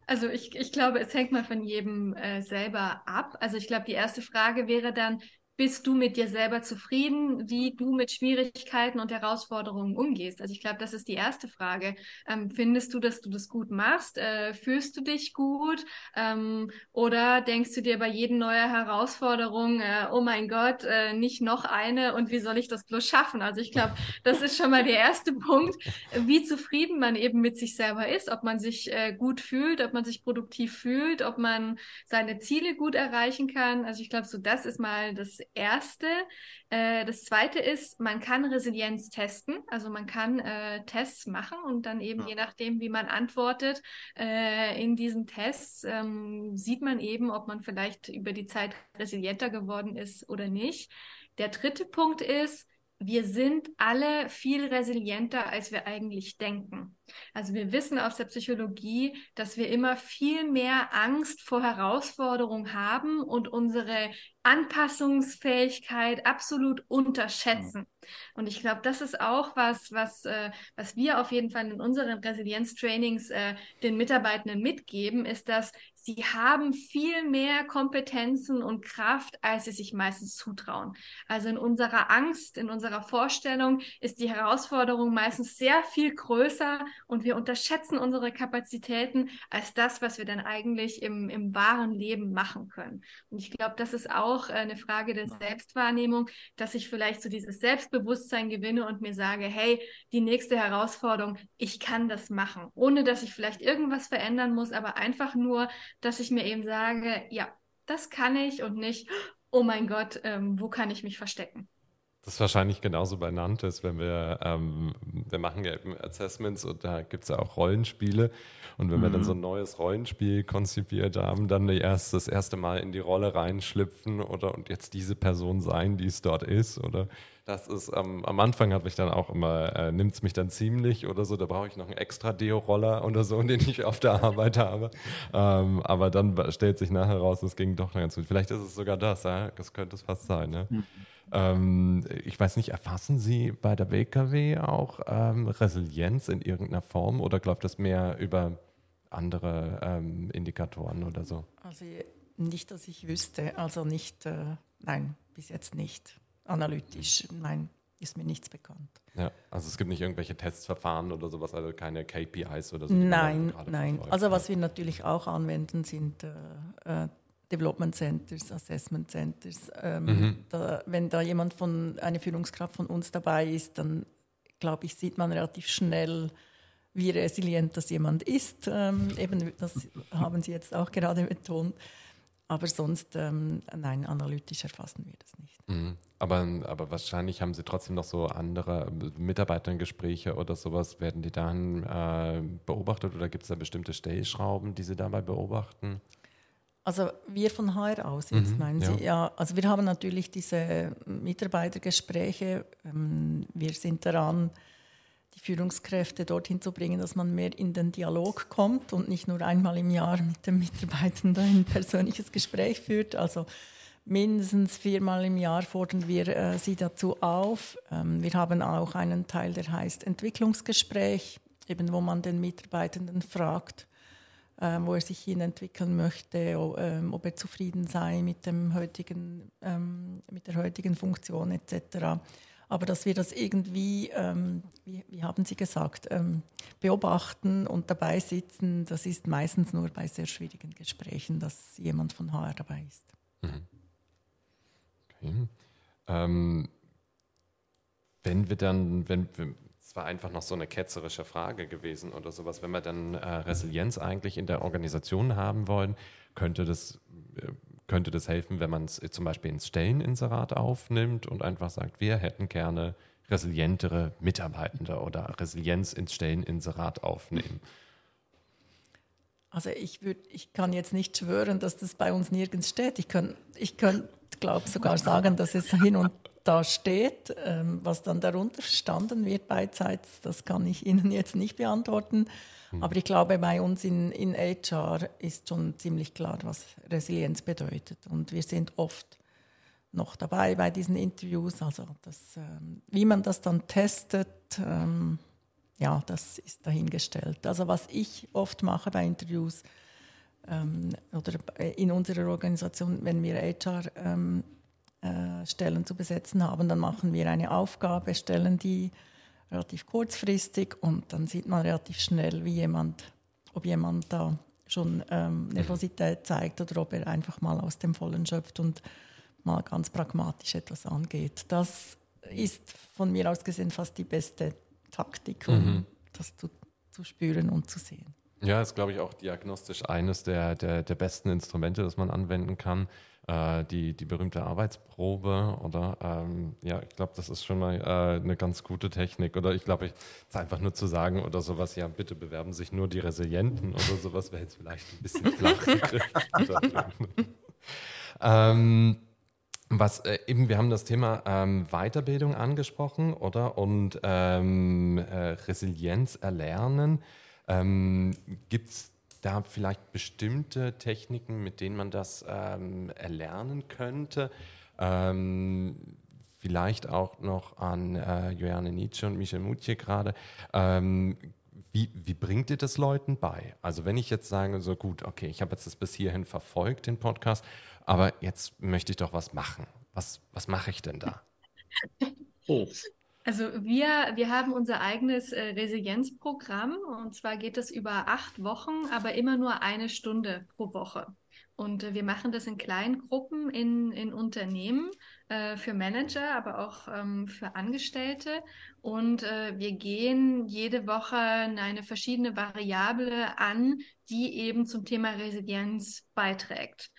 Also ich, ich glaube, es hängt mal von jedem äh, selber ab. Also ich glaube, die erste Frage wäre dann, bist du mit dir selber zufrieden, wie du mit Schwierigkeiten und Herausforderungen umgehst? Also ich glaube, das ist die erste Frage. Ähm, findest du, dass du das gut machst? Äh, fühlst du dich gut? Ähm, oder denkst du dir bei jedem neuen Herausforderung, äh, oh mein Gott, äh, nicht noch eine und wie soll ich das bloß schaffen? Also ich glaube, das ist schon mal der erste Punkt, wie zufrieden man eben mit sich selber ist, ob man sich äh, gut fühlt, ob man sich produktiv fühlt, ob man seine Ziele gut erreichen kann. Also ich glaube, so das ist mal das Erste. Äh, das Zweite ist, man kann Resilienz testen. Also man kann äh, Tests machen und dann eben ja. je nachdem, wie man antwortet äh, in diesen Tests, ähm, sieht man eben, ob man vielleicht über die Zeit resilienter geworden ist oder nicht. Der dritte Punkt ist, wir sind alle viel resilienter, als wir eigentlich denken. Also wir wissen aus der Psychologie, dass wir immer viel mehr Angst vor Herausforderungen haben und unsere Anpassungsfähigkeit absolut unterschätzen. Und ich glaube, das ist auch was, was, äh, was wir auf jeden Fall in unseren Resilienztrainings äh, den Mitarbeitenden mitgeben, ist, dass sie haben viel mehr Kompetenzen und Kraft, als sie sich meistens zutrauen. Also in unserer Angst, in unserer Vorstellung ist die Herausforderung meistens sehr viel größer und wir unterschätzen unsere Kapazitäten als das, was wir dann eigentlich im, im wahren Leben machen können. Und ich glaube, das ist auch äh, eine Frage der Selbstwahrnehmung, dass ich vielleicht so dieses Selbstbewusstsein gewinne und mir sage, hey, die nächste Herausforderung, ich kann das machen, ohne dass ich vielleicht irgendwas verändern muss, aber einfach nur, dass ich mir eben sage, ja, das kann ich und nicht, oh mein Gott, ähm, wo kann ich mich verstecken? Das ist wahrscheinlich genauso bei Nantes, wenn wir, ähm, wir machen ja eben Assessments und da gibt es ja auch Rollenspiele. Und wenn mhm. wir dann so ein neues Rollenspiel konzipiert haben, dann erst das erste Mal in die Rolle reinschlüpfen oder und jetzt diese Person sein, die es dort ist. Oder das ist ähm, am Anfang habe ich dann auch immer, äh, nimmt es mich dann ziemlich oder so, da brauche ich noch einen extra Deo-Roller oder so, den ich auf der Arbeit habe. Ähm, aber dann stellt sich nachher raus, es ging doch ganz gut. Vielleicht ist es sogar das, ja? das könnte es fast sein. Ne? Mhm. Ähm, ich weiß nicht, erfassen Sie bei der BKW auch ähm, Resilienz in irgendeiner Form oder läuft das mehr über andere ähm, Indikatoren oder so? Also nicht, dass ich wüsste, also nicht, äh, nein, bis jetzt nicht. Analytisch, nein, ist mir nichts bekannt. Ja, also es gibt nicht irgendwelche Testverfahren oder sowas, also keine KPIs oder so. Nein, nein. Verfolgt. Also was wir natürlich auch anwenden, sind äh, äh Development Centers, Assessment Centers. Ähm, mhm. da, wenn da jemand von, eine Führungskraft von uns dabei ist, dann glaube ich, sieht man relativ schnell, wie resilient das jemand ist. Ähm, eben, das haben Sie jetzt auch gerade betont. Aber sonst, ähm, nein, analytisch erfassen wir das nicht. Mhm. Aber, aber wahrscheinlich haben Sie trotzdem noch so andere Mitarbeitergespräche oder sowas. Werden die dann äh, beobachtet oder gibt es da bestimmte Stellschrauben, die Sie dabei beobachten? Also wir von HR aus jetzt, mhm, meinen Sie? Ja. ja. also wir haben natürlich diese Mitarbeitergespräche. Ähm, wir sind daran, die Führungskräfte dorthin zu bringen, dass man mehr in den Dialog kommt und nicht nur einmal im Jahr mit dem Mitarbeitenden ein persönliches Gespräch führt. Also mindestens viermal im Jahr fordern wir äh, sie dazu auf. Ähm, wir haben auch einen Teil, der heißt Entwicklungsgespräch, eben wo man den Mitarbeitenden fragt, ähm, wo er sich hin entwickeln möchte, ähm, ob er zufrieden sei mit, dem heutigen, ähm, mit der heutigen Funktion etc. Aber dass wir das irgendwie, ähm, wie, wie, haben Sie gesagt, ähm, beobachten und dabei sitzen, das ist meistens nur bei sehr schwierigen Gesprächen, dass jemand von HR dabei ist. Mhm. Okay. Ähm, wenn wir dann, wenn wir, es war einfach noch so eine ketzerische Frage gewesen oder sowas. Wenn wir dann äh, Resilienz eigentlich in der Organisation haben wollen, könnte das, äh, könnte das helfen, wenn man es zum Beispiel ins Stelleninserat aufnimmt und einfach sagt, wir hätten gerne resilientere Mitarbeitende oder Resilienz ins Stelleninserat aufnehmen. Also ich, würd, ich kann jetzt nicht schwören, dass das bei uns nirgends steht. Ich kann, ich kann glaube sogar sagen, dass es hin und da steht. Ähm, was dann darunter verstanden wird beidseits, das kann ich Ihnen jetzt nicht beantworten. Hm. Aber ich glaube, bei uns in, in HR ist schon ziemlich klar, was Resilienz bedeutet. Und wir sind oft noch dabei bei diesen Interviews. Also das, ähm, wie man das dann testet, ähm, ja, das ist dahingestellt. Also was ich oft mache bei Interviews ähm, oder in unserer Organisation, wenn wir HR ähm, äh, zu besetzen haben, dann machen wir eine Aufgabe, stellen die relativ kurzfristig und dann sieht man relativ schnell, wie jemand, ob jemand da schon ähm, Nervosität zeigt oder ob er einfach mal aus dem Vollen schöpft und mal ganz pragmatisch etwas angeht. Das ist von mir aus gesehen fast die beste Taktik, um mhm. das zu, zu spüren und zu sehen. Ja, ist, glaube ich, auch diagnostisch eines der, der, der besten Instrumente, das man anwenden kann äh, die, die berühmte Arbeitsprobe oder ähm, ja, ich glaube, das ist schon mal äh, eine ganz gute Technik oder ich glaube, es einfach nur zu sagen oder sowas, ja, bitte bewerben sich nur die Resilienten oder sowas wäre jetzt vielleicht ein bisschen flach. ähm, was äh, eben, wir haben das Thema ähm, Weiterbildung angesprochen, oder? Und ähm, äh, Resilienz erlernen. Ähm, Gibt es da vielleicht bestimmte Techniken, mit denen man das ähm, erlernen könnte? Ähm, vielleicht auch noch an äh, Joanne Nietzsche und Michel Mutje gerade. Ähm, wie, wie bringt ihr das Leuten bei? Also wenn ich jetzt sage, so gut, okay, ich habe jetzt das bis hierhin verfolgt, den Podcast, aber jetzt möchte ich doch was machen. Was, was mache ich denn da? Oh. Also wir, wir haben unser eigenes äh, Resilienzprogramm und zwar geht es über acht Wochen, aber immer nur eine Stunde pro Woche. Und äh, wir machen das in kleinen Gruppen in, in Unternehmen äh, für Manager, aber auch ähm, für Angestellte. Und wir gehen jede Woche eine verschiedene Variable an, die eben zum Thema Resilienz beiträgt.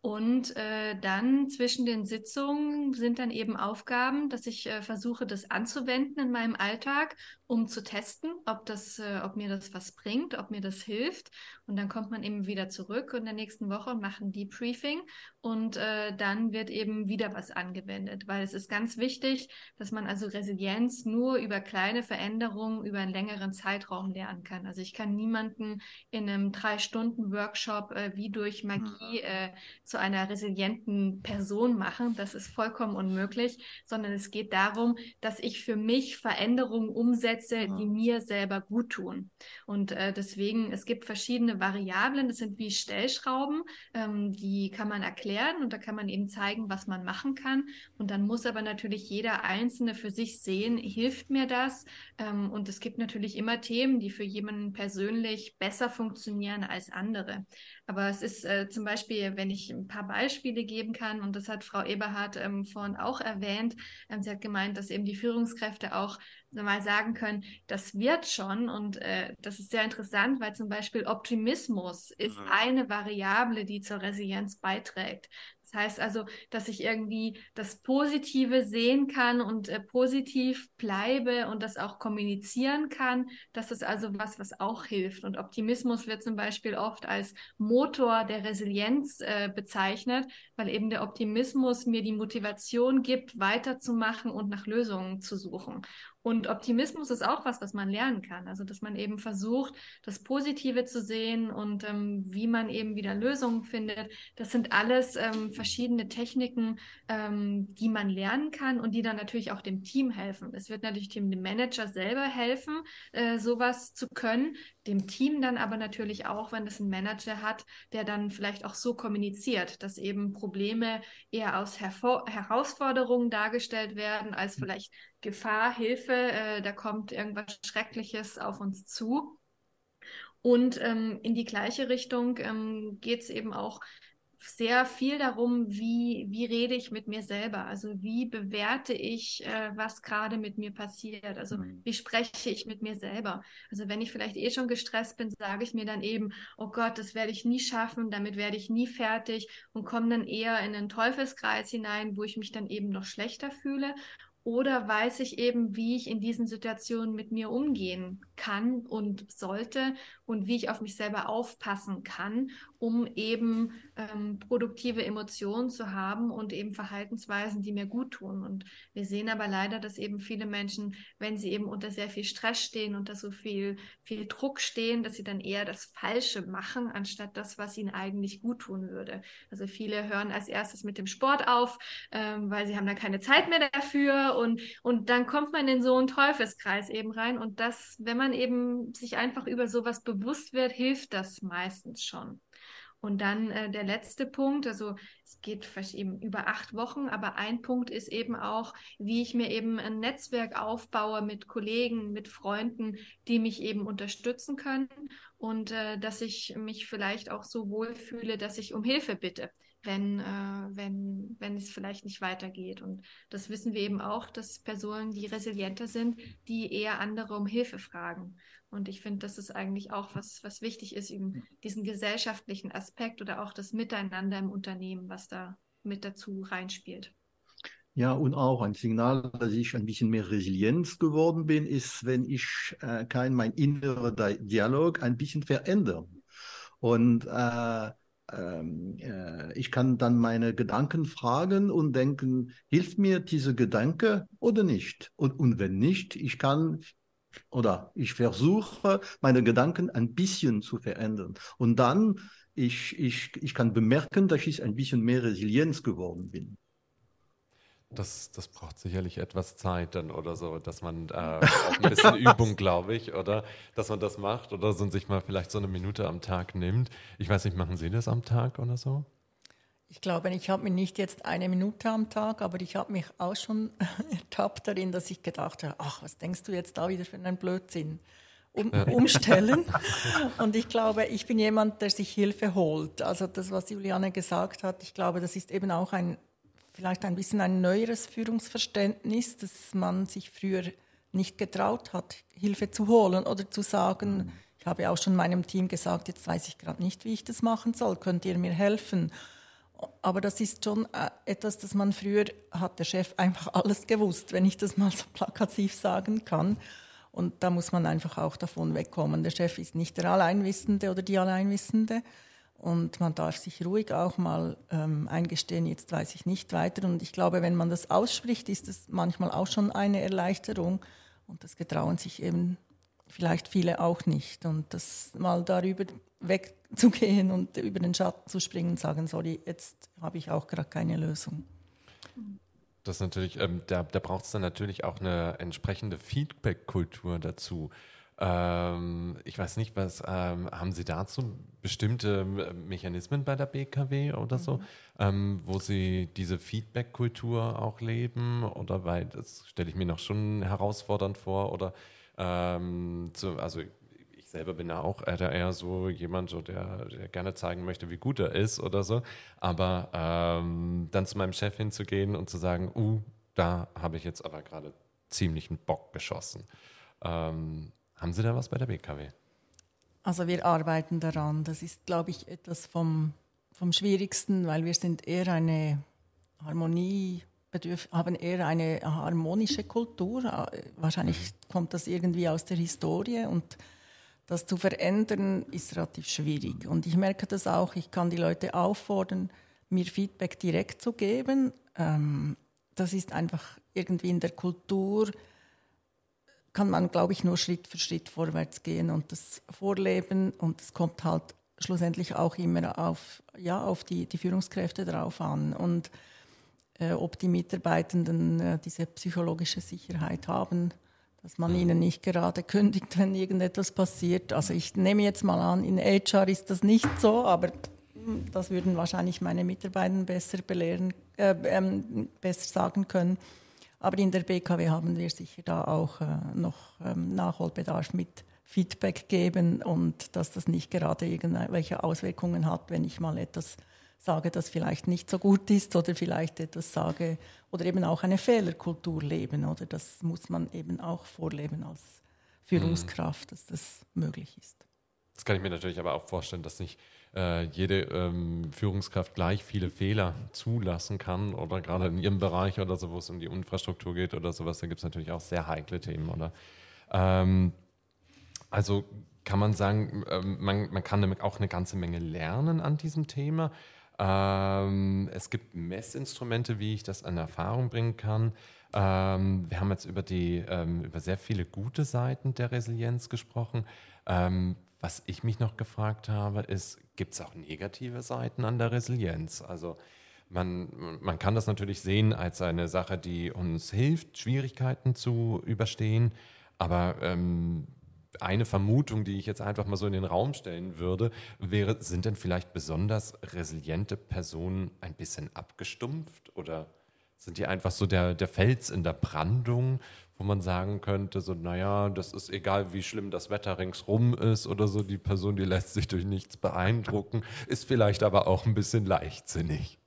Und äh, dann zwischen den Sitzungen sind dann eben Aufgaben, dass ich äh, versuche, das anzuwenden in meinem Alltag, um zu testen, ob das, äh, ob mir das was bringt, ob mir das hilft. Und dann kommt man eben wieder zurück in der nächsten Woche und macht ein Debriefing und äh, dann wird eben wieder was angewendet, weil es ist ganz wichtig, dass man also Resilienz nur über kleine Veränderungen über einen längeren Zeitraum lernen kann. Also ich kann niemanden in einem drei Stunden Workshop äh, wie durch Magie äh, zu einer resilienten Person machen. Das ist vollkommen unmöglich, sondern es geht darum, dass ich für mich Veränderungen umsetze, die mir selber gut tun. Und äh, deswegen, es gibt verschiedene Variablen, das sind wie Stellschrauben, ähm, die kann man erklären und da kann man eben zeigen, was man machen kann. Und dann muss aber natürlich jeder Einzelne für sich sehen, hilft mir das? Ähm, und es gibt natürlich immer Themen, die für jemanden persönlich besser funktionieren als andere. Aber es ist äh, zum Beispiel, wenn ich ein paar Beispiele geben kann, und das hat Frau Eberhardt ähm, vorhin auch erwähnt, ähm, sie hat gemeint, dass eben die Führungskräfte auch mal sagen können, das wird schon. Und äh, das ist sehr interessant, weil zum Beispiel Optimismus ist mhm. eine Variable, die zur Resilienz beiträgt. Das heißt also, dass ich irgendwie das Positive sehen kann und äh, positiv bleibe und das auch kommunizieren kann. Das ist also was, was auch hilft. Und Optimismus wird zum Beispiel oft als Motor der Resilienz äh, bezeichnet, weil eben der Optimismus mir die Motivation gibt, weiterzumachen und nach Lösungen zu suchen. Und Optimismus ist auch was, was man lernen kann. Also, dass man eben versucht, das Positive zu sehen und ähm, wie man eben wieder Lösungen findet. Das sind alles ähm, verschiedene Techniken, ähm, die man lernen kann und die dann natürlich auch dem Team helfen. Es wird natürlich dem Manager selber helfen, äh, sowas zu können. Dem Team dann aber natürlich auch, wenn es einen Manager hat, der dann vielleicht auch so kommuniziert, dass eben Probleme eher aus Hervor Herausforderungen dargestellt werden, als hm. vielleicht Gefahr, Hilfe, äh, da kommt irgendwas Schreckliches auf uns zu. Und ähm, in die gleiche Richtung ähm, geht es eben auch sehr viel darum, wie, wie rede ich mit mir selber? Also wie bewerte ich, äh, was gerade mit mir passiert? Also mhm. wie spreche ich mit mir selber? Also wenn ich vielleicht eh schon gestresst bin, sage ich mir dann eben, oh Gott, das werde ich nie schaffen, damit werde ich nie fertig und komme dann eher in einen Teufelskreis hinein, wo ich mich dann eben noch schlechter fühle. Oder weiß ich eben, wie ich in diesen Situationen mit mir umgehen kann und sollte und wie ich auf mich selber aufpassen kann, um eben ähm, produktive Emotionen zu haben und eben Verhaltensweisen, die mir gut tun. Und wir sehen aber leider, dass eben viele Menschen, wenn sie eben unter sehr viel Stress stehen, unter so viel, viel Druck stehen, dass sie dann eher das Falsche machen, anstatt das, was ihnen eigentlich gut tun würde. Also viele hören als erstes mit dem Sport auf, ähm, weil sie haben dann keine Zeit mehr dafür und, und dann kommt man in so einen Teufelskreis eben rein. Und das, wenn man eben sich einfach über sowas bewusst bewusst wird, hilft das meistens schon. Und dann äh, der letzte Punkt, also es geht vielleicht eben über acht Wochen, aber ein Punkt ist eben auch, wie ich mir eben ein Netzwerk aufbaue mit Kollegen, mit Freunden, die mich eben unterstützen können und äh, dass ich mich vielleicht auch so wohlfühle, dass ich um Hilfe bitte wenn, äh, wenn, wenn es vielleicht nicht weitergeht. Und das wissen wir eben auch, dass Personen, die resilienter sind, die eher andere um Hilfe fragen. Und ich finde, das ist eigentlich auch was, was wichtig ist, eben diesen gesellschaftlichen Aspekt oder auch das Miteinander im Unternehmen, was da mit dazu reinspielt. Ja, und auch ein Signal, dass ich ein bisschen mehr Resilienz geworden bin, ist, wenn ich äh, kann mein innerer Dialog ein bisschen verändern. Und äh, ähm, äh, ich kann dann meine Gedanken fragen und denken, hilft mir dieser Gedanke oder nicht? Und, und wenn nicht, ich kann oder ich versuche, meine Gedanken ein bisschen zu verändern. Und dann, ich, ich, ich kann bemerken, dass ich ein bisschen mehr Resilienz geworden bin. Das, das braucht sicherlich etwas Zeit dann oder so, dass man äh, auch ein bisschen Übung, glaube ich, oder dass man das macht oder so und sich mal vielleicht so eine Minute am Tag nimmt. Ich weiß nicht, machen Sie das am Tag oder so? Ich glaube, ich habe mir nicht jetzt eine Minute am Tag, aber ich habe mich auch schon ertappt darin, dass ich gedacht habe, ach, was denkst du jetzt da wieder für einen Blödsinn? Um, umstellen. Und ich glaube, ich bin jemand, der sich Hilfe holt. Also das, was Juliane gesagt hat, ich glaube, das ist eben auch ein vielleicht ein bisschen ein neueres Führungsverständnis, dass man sich früher nicht getraut hat, Hilfe zu holen oder zu sagen, ich habe auch schon meinem Team gesagt, jetzt weiß ich gerade nicht, wie ich das machen soll, könnt ihr mir helfen? Aber das ist schon äh, etwas, das man früher hat der Chef einfach alles gewusst, wenn ich das mal so plakativ sagen kann. Und da muss man einfach auch davon wegkommen. Der Chef ist nicht der Alleinwissende oder die Alleinwissende. Und man darf sich ruhig auch mal ähm, eingestehen, jetzt weiß ich nicht weiter. Und ich glaube, wenn man das ausspricht, ist es manchmal auch schon eine Erleichterung. Und das getrauen sich eben vielleicht viele auch nicht. Und das mal darüber wegzugehen und über den Schatten zu springen und sagen, sorry, jetzt habe ich auch gerade keine Lösung. Das natürlich, ähm, da, da braucht es dann natürlich auch eine entsprechende Feedback-Kultur dazu. Ähm, ich weiß nicht, was ähm, haben Sie dazu bestimmte ähm, Mechanismen bei der BKW oder so, mhm. ähm, wo Sie diese Feedback-Kultur auch leben? Oder weil das stelle ich mir noch schon herausfordernd vor. Oder ähm, zu, also ich selber bin ja auch eher so jemand, so der, der, gerne zeigen möchte, wie gut er ist oder so. Aber ähm, dann zu meinem Chef hinzugehen und zu sagen, uh, da habe ich jetzt aber gerade ziemlich einen Bock geschossen. Ähm, haben Sie da was bei der BKW? Also wir arbeiten daran. Das ist, glaube ich, etwas vom, vom Schwierigsten, weil wir sind eher eine Harmonie, haben eher eine harmonische Kultur. Wahrscheinlich mhm. kommt das irgendwie aus der Historie und das zu verändern ist relativ schwierig. Und ich merke das auch, ich kann die Leute auffordern, mir Feedback direkt zu geben. Ähm, das ist einfach irgendwie in der Kultur kann man, glaube ich, nur Schritt für Schritt vorwärts gehen und das vorleben. Und es kommt halt schlussendlich auch immer auf, ja, auf die, die Führungskräfte drauf an. Und äh, ob die Mitarbeitenden äh, diese psychologische Sicherheit haben, dass man ihnen nicht gerade kündigt, wenn irgendetwas passiert. Also ich nehme jetzt mal an, in HR ist das nicht so, aber das würden wahrscheinlich meine Mitarbeiter besser belehren, äh, ähm, besser sagen können. Aber in der BKW haben wir sicher da auch äh, noch ähm, Nachholbedarf mit Feedback geben und dass das nicht gerade irgendwelche Auswirkungen hat, wenn ich mal etwas sage, das vielleicht nicht so gut ist oder vielleicht etwas sage oder eben auch eine Fehlerkultur leben oder das muss man eben auch vorleben als Führungskraft, dass das möglich ist. Das kann ich mir natürlich aber auch vorstellen, dass nicht äh, jede ähm, Führungskraft gleich viele Fehler zulassen kann oder gerade in ihrem Bereich oder so, wo es um die Infrastruktur geht oder sowas, da gibt es natürlich auch sehr heikle Themen, oder? Ähm, also kann man sagen, ähm, man, man kann auch eine ganze Menge lernen an diesem Thema. Ähm, es gibt Messinstrumente, wie ich das an Erfahrung bringen kann. Ähm, wir haben jetzt über, die, ähm, über sehr viele gute Seiten der Resilienz gesprochen. Ähm, was ich mich noch gefragt habe, ist, gibt es auch negative Seiten an der Resilienz? Also man, man kann das natürlich sehen als eine Sache, die uns hilft, Schwierigkeiten zu überstehen. Aber ähm, eine Vermutung, die ich jetzt einfach mal so in den Raum stellen würde, wäre, sind denn vielleicht besonders resiliente Personen ein bisschen abgestumpft oder sind die einfach so der, der Fels in der Brandung, wo man sagen könnte, so, naja, das ist egal, wie schlimm das Wetter ringsrum ist oder so, die Person, die lässt sich durch nichts beeindrucken, ist vielleicht aber auch ein bisschen leichtsinnig.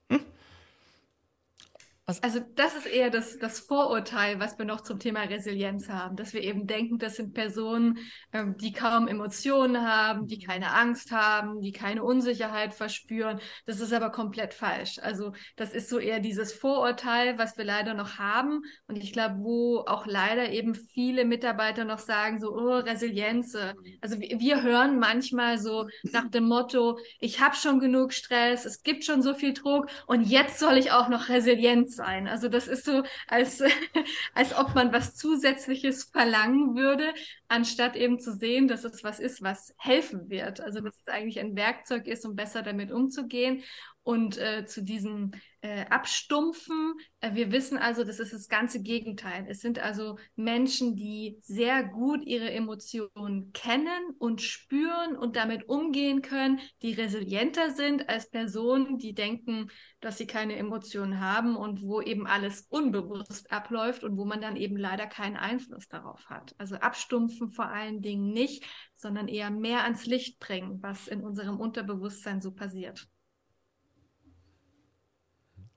Also das ist eher das, das Vorurteil, was wir noch zum Thema Resilienz haben, dass wir eben denken, das sind Personen, ähm, die kaum Emotionen haben, die keine Angst haben, die keine Unsicherheit verspüren. Das ist aber komplett falsch. Also das ist so eher dieses Vorurteil, was wir leider noch haben. Und ich glaube, wo auch leider eben viele Mitarbeiter noch sagen, so, oh, Resilienz. Also wir, wir hören manchmal so nach dem Motto, ich habe schon genug Stress, es gibt schon so viel Druck und jetzt soll ich auch noch Resilienz sein. Also das ist so, als, als ob man was Zusätzliches verlangen würde, anstatt eben zu sehen, dass es was ist, was helfen wird. Also dass es eigentlich ein Werkzeug ist, um besser damit umzugehen. Und äh, zu diesem äh, Abstumpfen, äh, wir wissen also, das ist das ganze Gegenteil. Es sind also Menschen, die sehr gut ihre Emotionen kennen und spüren und damit umgehen können, die resilienter sind als Personen, die denken, dass sie keine Emotionen haben und wo eben alles unbewusst abläuft und wo man dann eben leider keinen Einfluss darauf hat. Also abstumpfen vor allen Dingen nicht, sondern eher mehr ans Licht bringen, was in unserem Unterbewusstsein so passiert.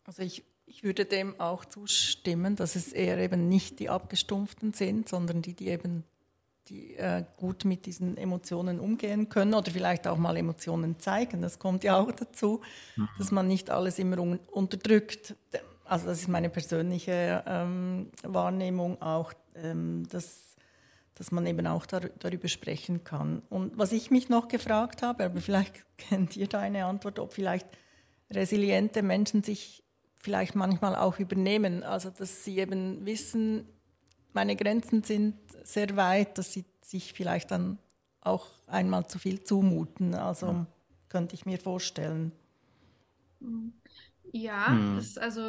Also ich, ich würde dem auch zustimmen, dass es eher eben nicht die Abgestumpften sind, sondern die, die eben die äh, gut mit diesen Emotionen umgehen können oder vielleicht auch mal Emotionen zeigen. Das kommt ja auch dazu, mhm. dass man nicht alles immer un unterdrückt. Also das ist meine persönliche ähm, Wahrnehmung auch, ähm, dass, dass man eben auch dar darüber sprechen kann. Und was ich mich noch gefragt habe, aber vielleicht kennt ihr da eine Antwort, ob vielleicht resiliente Menschen sich vielleicht manchmal auch übernehmen. Also dass sie eben wissen, meine Grenzen sind sehr weit, dass sie sich vielleicht dann auch einmal zu viel zumuten. Also ja. könnte ich mir vorstellen. Ja, hm. das also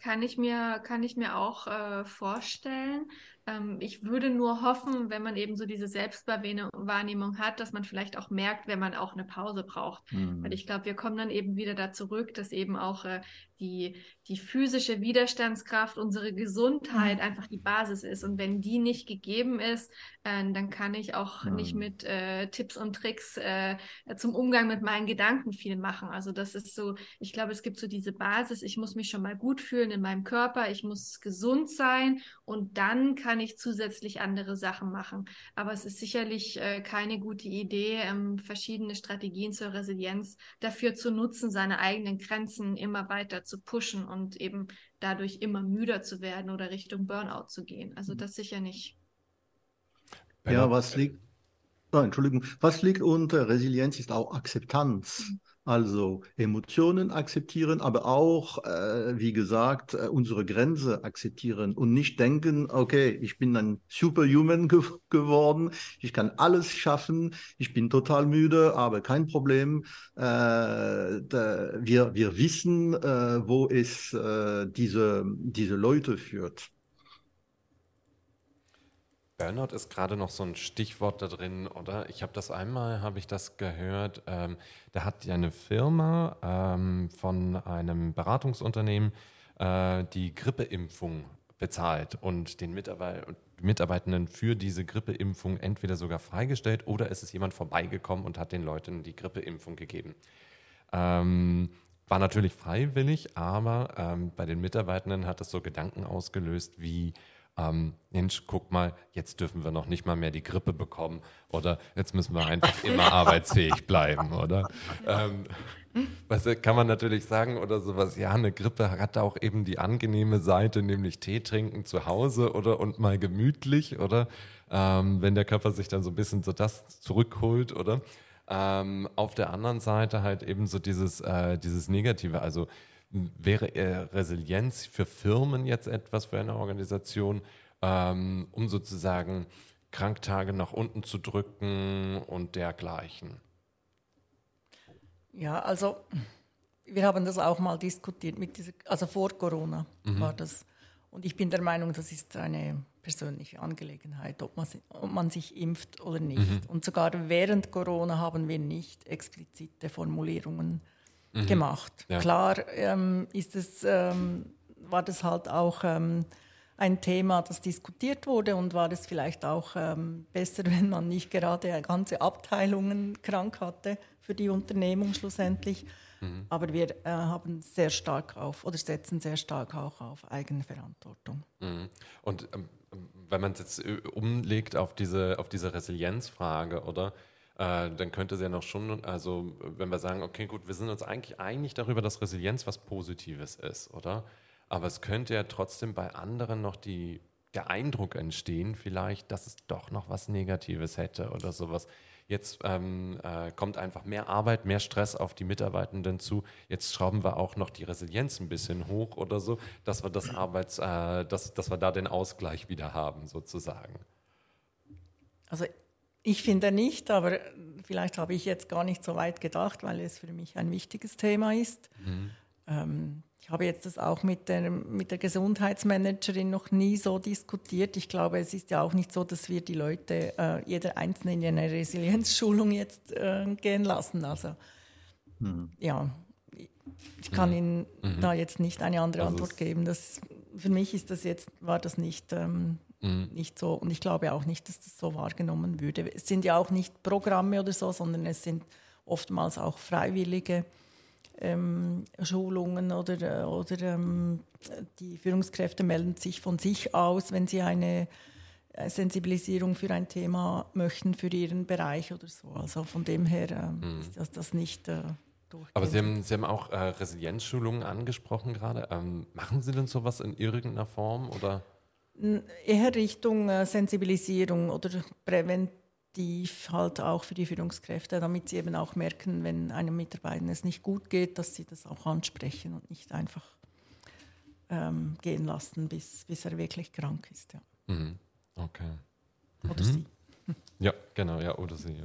kann ich mir kann ich mir auch äh, vorstellen. Ähm, ich würde nur hoffen, wenn man eben so diese Selbstwahrnehmung hat, dass man vielleicht auch merkt, wenn man auch eine Pause braucht. Mhm. Weil ich glaube, wir kommen dann eben wieder da zurück, dass eben auch äh, die, die physische Widerstandskraft, unsere Gesundheit mhm. einfach die Basis ist. Und wenn die nicht gegeben ist, äh, dann kann ich auch mhm. nicht mit äh, Tipps und Tricks äh, zum Umgang mit meinen Gedanken viel machen. Also das ist so, ich glaube, es gibt so diese Basis, ich muss mich schon mal gut fühlen in meinem Körper, ich muss gesund sein und dann kann ich zusätzlich andere Sachen machen. Aber es ist sicherlich äh, keine gute Idee, ähm, verschiedene Strategien zur Resilienz dafür zu nutzen, seine eigenen Grenzen immer weiter zu pushen und eben dadurch immer müder zu werden oder Richtung Burnout zu gehen. Also das sicher nicht. Ja, was liegt, oh, Entschuldigung, was liegt unter Resilienz ist auch Akzeptanz. Mhm. Also Emotionen akzeptieren, aber auch, äh, wie gesagt, äh, unsere Grenze akzeptieren und nicht denken, okay, ich bin ein Superhuman ge geworden, ich kann alles schaffen, ich bin total müde, aber kein Problem. Äh, wir, wir wissen, äh, wo es äh, diese, diese Leute führt. Burnout ist gerade noch so ein Stichwort da drin, oder? Ich habe das einmal, habe ich das gehört, ähm, da hat ja eine Firma ähm, von einem Beratungsunternehmen äh, die Grippeimpfung bezahlt und den Mitarbeit Mitarbeitenden für diese Grippeimpfung entweder sogar freigestellt oder es ist jemand vorbeigekommen und hat den Leuten die Grippeimpfung gegeben. Ähm, war natürlich freiwillig, aber ähm, bei den Mitarbeitenden hat es so Gedanken ausgelöst wie, ähm, Mensch, guck mal, jetzt dürfen wir noch nicht mal mehr die Grippe bekommen oder jetzt müssen wir einfach immer arbeitsfähig bleiben, oder? Ähm, was kann man natürlich sagen oder sowas, ja, eine Grippe hat auch eben die angenehme Seite, nämlich Tee trinken zu Hause oder und mal gemütlich, oder? Ähm, wenn der Körper sich dann so ein bisschen so das zurückholt, oder? Ähm, auf der anderen Seite halt eben so dieses, äh, dieses Negative, also wäre äh, Resilienz für Firmen jetzt etwas für eine Organisation, ähm, um sozusagen Kranktage nach unten zu drücken und dergleichen? Ja, also wir haben das auch mal diskutiert mit dieser, also vor Corona mhm. war das. Und ich bin der Meinung, das ist eine persönliche Angelegenheit, ob man, ob man sich impft oder nicht. Mhm. Und sogar während Corona haben wir nicht explizite Formulierungen mhm. gemacht. Ja. Klar ähm, ist es, ähm, war das halt auch ähm, ein Thema, das diskutiert wurde und war es vielleicht auch ähm, besser, wenn man nicht gerade ganze Abteilungen krank hatte für die Unternehmung schlussendlich. Mhm. Aber wir äh, haben sehr stark auf oder setzen sehr stark auch auf Eigenverantwortung. Mhm. Und ähm, wenn man es jetzt äh, umlegt auf diese, auf diese Resilienzfrage, oder? Äh, dann könnte es ja noch schon, also wenn wir sagen, okay, gut, wir sind uns eigentlich einig darüber, dass Resilienz was Positives ist, oder? Aber es könnte ja trotzdem bei anderen noch die, der Eindruck entstehen, vielleicht, dass es doch noch was Negatives hätte oder sowas. Jetzt ähm, äh, kommt einfach mehr Arbeit, mehr Stress auf die Mitarbeitenden zu. Jetzt schrauben wir auch noch die Resilienz ein bisschen hoch oder so, dass wir das Arbeits, äh, dass, dass wir da den Ausgleich wieder haben, sozusagen. Also ich finde nicht, aber vielleicht habe ich jetzt gar nicht so weit gedacht, weil es für mich ein wichtiges Thema ist. Mhm. Ähm, ich habe jetzt das auch mit der, mit der Gesundheitsmanagerin noch nie so diskutiert. Ich glaube, es ist ja auch nicht so, dass wir die Leute, äh, jeder Einzelne in eine Resilienzschulung jetzt äh, gehen lassen. Also mhm. ja, ich kann mhm. Ihnen mhm. da jetzt nicht eine andere also Antwort geben. Das, für mich ist das jetzt, war das nicht ähm, mhm. nicht so. Und ich glaube auch nicht, dass das so wahrgenommen würde. Es sind ja auch nicht Programme oder so, sondern es sind oftmals auch freiwillige ähm, Schulungen oder, oder ähm, die Führungskräfte melden sich von sich aus, wenn sie eine äh, Sensibilisierung für ein Thema möchten, für ihren Bereich oder so. Also von dem her ähm, mhm. ist das, das nicht äh, Aber Sie haben, Sie haben auch äh, Resilienzschulungen angesprochen gerade. Ähm, machen Sie denn sowas in irgendeiner Form oder? Eher Richtung äh, Sensibilisierung oder präventiv halt auch für die Führungskräfte, damit sie eben auch merken, wenn einem Mitarbeiter es nicht gut geht, dass sie das auch ansprechen und nicht einfach ähm, gehen lassen, bis, bis er wirklich krank ist. Ja. Mhm. Okay. Oder mhm. sie. Ja, genau, ja, oder sie.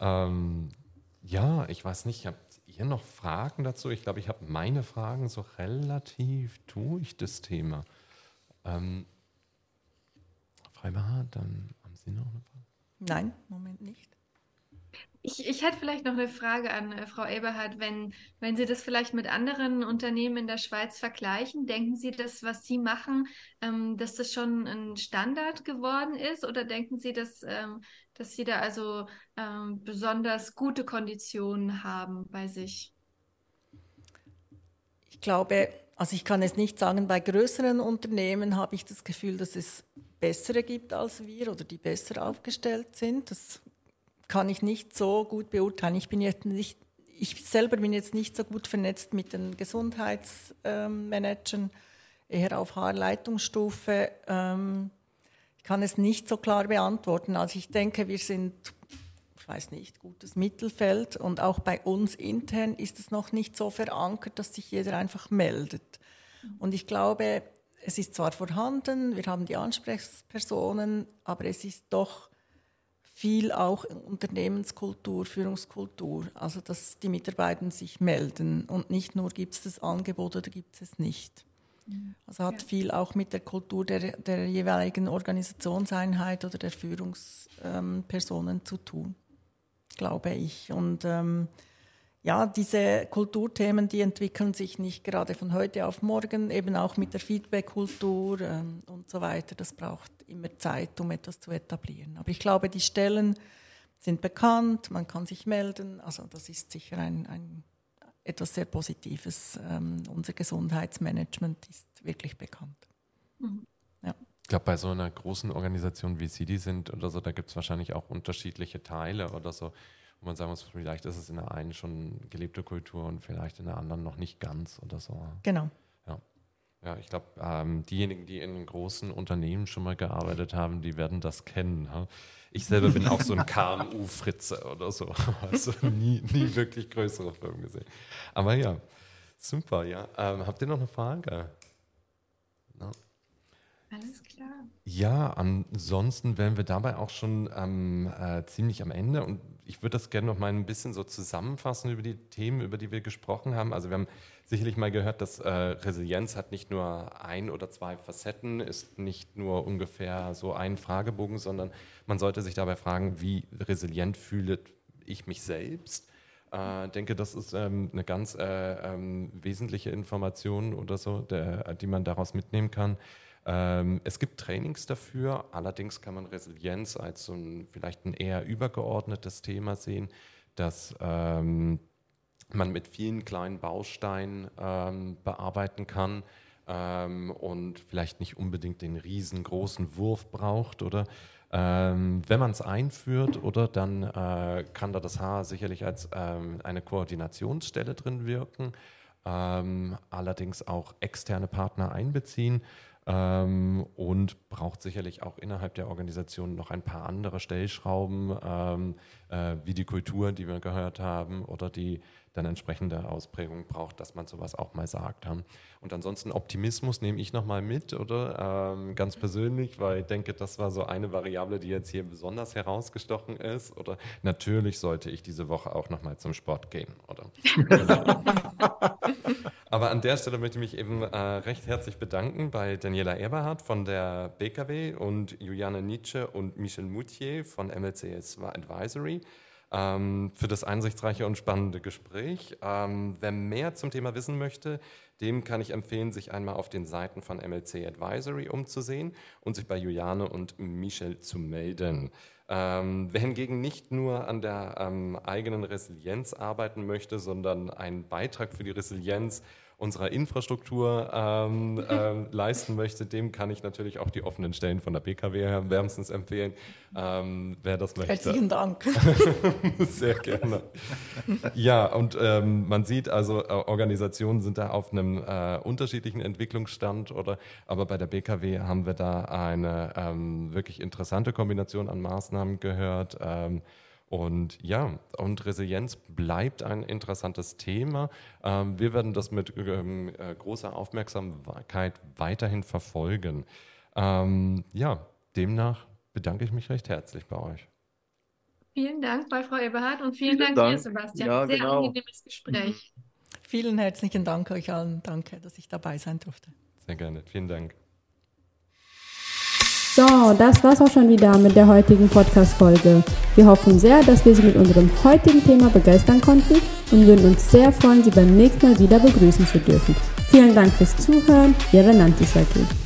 ähm, ja, ich weiß nicht, habt ihr noch Fragen dazu? Ich glaube, ich habe meine Fragen so relativ durch das Thema. Ähm, Freibar, dann haben Sie noch eine Frage? Nein, im Moment nicht. Ich, ich hätte vielleicht noch eine Frage an äh, Frau Eberhardt. Wenn, wenn Sie das vielleicht mit anderen Unternehmen in der Schweiz vergleichen, denken Sie, dass was Sie machen, ähm, dass das schon ein Standard geworden ist? Oder denken Sie, dass, ähm, dass Sie da also ähm, besonders gute Konditionen haben bei sich? Ich glaube, also ich kann es nicht sagen, bei größeren Unternehmen habe ich das Gefühl, dass es bessere gibt als wir oder die besser aufgestellt sind. Das kann ich nicht so gut beurteilen. Ich bin jetzt nicht, ich selber bin jetzt nicht so gut vernetzt mit den Gesundheitsmanagern, eher auf Haarleitungsstufe. Ähm, ich kann es nicht so klar beantworten. Also ich denke, wir sind, ich weiß nicht, gutes Mittelfeld und auch bei uns intern ist es noch nicht so verankert, dass sich jeder einfach meldet. Und ich glaube, es ist zwar vorhanden, wir haben die Ansprechpersonen, aber es ist doch viel auch Unternehmenskultur, Führungskultur, also dass die Mitarbeiter sich melden und nicht nur gibt es das Angebot oder gibt es es nicht. Mhm. Also hat ja. viel auch mit der Kultur der, der jeweiligen Organisationseinheit oder der Führungspersonen ähm, zu tun, glaube ich. Und ähm, ja, diese Kulturthemen, die entwickeln sich nicht gerade von heute auf morgen, eben auch mit der Feedback-Kultur ähm, und so weiter. Das braucht immer Zeit, um etwas zu etablieren. Aber ich glaube, die Stellen sind bekannt, man kann sich melden. Also das ist sicher ein, ein etwas sehr Positives. Ähm, unser Gesundheitsmanagement ist wirklich bekannt. Mhm. Glaube, bei so einer großen Organisation wie Sie die sind oder so, da gibt es wahrscheinlich auch unterschiedliche Teile oder so wo man sagen muss, vielleicht ist es in der einen schon gelebte Kultur und vielleicht in der anderen noch nicht ganz oder so. Genau. Ja, ja ich glaube, ähm, diejenigen, die in großen Unternehmen schon mal gearbeitet haben, die werden das kennen. Ja? Ich selber bin auch so ein KMU-Fritze oder so. Also nie, nie wirklich größere Firmen gesehen. Aber ja, super, ja. Ähm, habt ihr noch eine Frage? No? Alles klar. Ja, ansonsten wären wir dabei auch schon ähm, äh, ziemlich am Ende und ich würde das gerne noch mal ein bisschen so zusammenfassen über die Themen, über die wir gesprochen haben. Also wir haben sicherlich mal gehört, dass äh, Resilienz hat nicht nur ein oder zwei Facetten, ist nicht nur ungefähr so ein Fragebogen, sondern man sollte sich dabei fragen, wie resilient fühle ich mich selbst. Ich äh, denke, das ist ähm, eine ganz äh, ähm, wesentliche Information oder so, der, die man daraus mitnehmen kann. Ähm, es gibt Trainings dafür, allerdings kann man Resilienz als so ein, vielleicht ein eher übergeordnetes Thema sehen, dass ähm, man mit vielen kleinen Bausteinen ähm, bearbeiten kann ähm, und vielleicht nicht unbedingt den riesengroßen Wurf braucht oder? Ähm, wenn man es einführt, oder dann äh, kann da das Haar sicherlich als ähm, eine Koordinationsstelle drin wirken, allerdings auch externe Partner einbeziehen ähm, und braucht sicherlich auch innerhalb der Organisation noch ein paar andere Stellschrauben, ähm, äh, wie die Kultur, die wir gehört haben, oder die dann entsprechende Ausprägung braucht, dass man sowas auch mal sagt. Und ansonsten Optimismus nehme ich nochmal mit, oder? Ähm, ganz persönlich, weil ich denke, das war so eine Variable, die jetzt hier besonders herausgestochen ist. Oder natürlich sollte ich diese Woche auch nochmal zum Sport gehen, oder? Aber an der Stelle möchte ich mich eben äh, recht herzlich bedanken bei Daniela Eberhardt von der BKW und Juliane Nietzsche und Michel Moutier von MLCS Advisory ähm, für das einsichtsreiche und spannende Gespräch. Ähm, wer mehr zum Thema wissen möchte, dem kann ich empfehlen, sich einmal auf den Seiten von MLC Advisory umzusehen und sich bei Juliane und Michel zu melden. Ähm, wer hingegen nicht nur an der ähm, eigenen Resilienz arbeiten möchte, sondern einen Beitrag für die Resilienz unserer Infrastruktur ähm, ähm, leisten möchte, dem kann ich natürlich auch die offenen Stellen von der BKW wärmstens empfehlen, ähm, wer das möchte. Herzlichen Dank. Sehr gerne. Ja, und ähm, man sieht also, äh, Organisationen sind da auf einem äh, unterschiedlichen Entwicklungsstand, oder, aber bei der BKW haben wir da eine ähm, wirklich interessante Kombination an Maßnahmen gehört. Und ja, und Resilienz bleibt ein interessantes Thema. Ähm, wir werden das mit ähm, äh, großer Aufmerksamkeit weiterhin verfolgen. Ähm, ja, demnach bedanke ich mich recht herzlich bei euch. Vielen Dank bei Frau Eberhardt und vielen, vielen Dank, Dank, dir, Sebastian. Ja, Sehr genau. angenehmes Gespräch. Vielen herzlichen Dank euch allen. Danke, dass ich dabei sein durfte. Sehr gerne. Vielen Dank. So, das war's auch schon wieder mit der heutigen Podcast-Folge. Wir hoffen sehr, dass wir Sie mit unserem heutigen Thema begeistern konnten und würden uns sehr freuen, Sie beim nächsten Mal wieder begrüßen zu dürfen. Vielen Dank fürs Zuhören, Ihre Nanti Saki.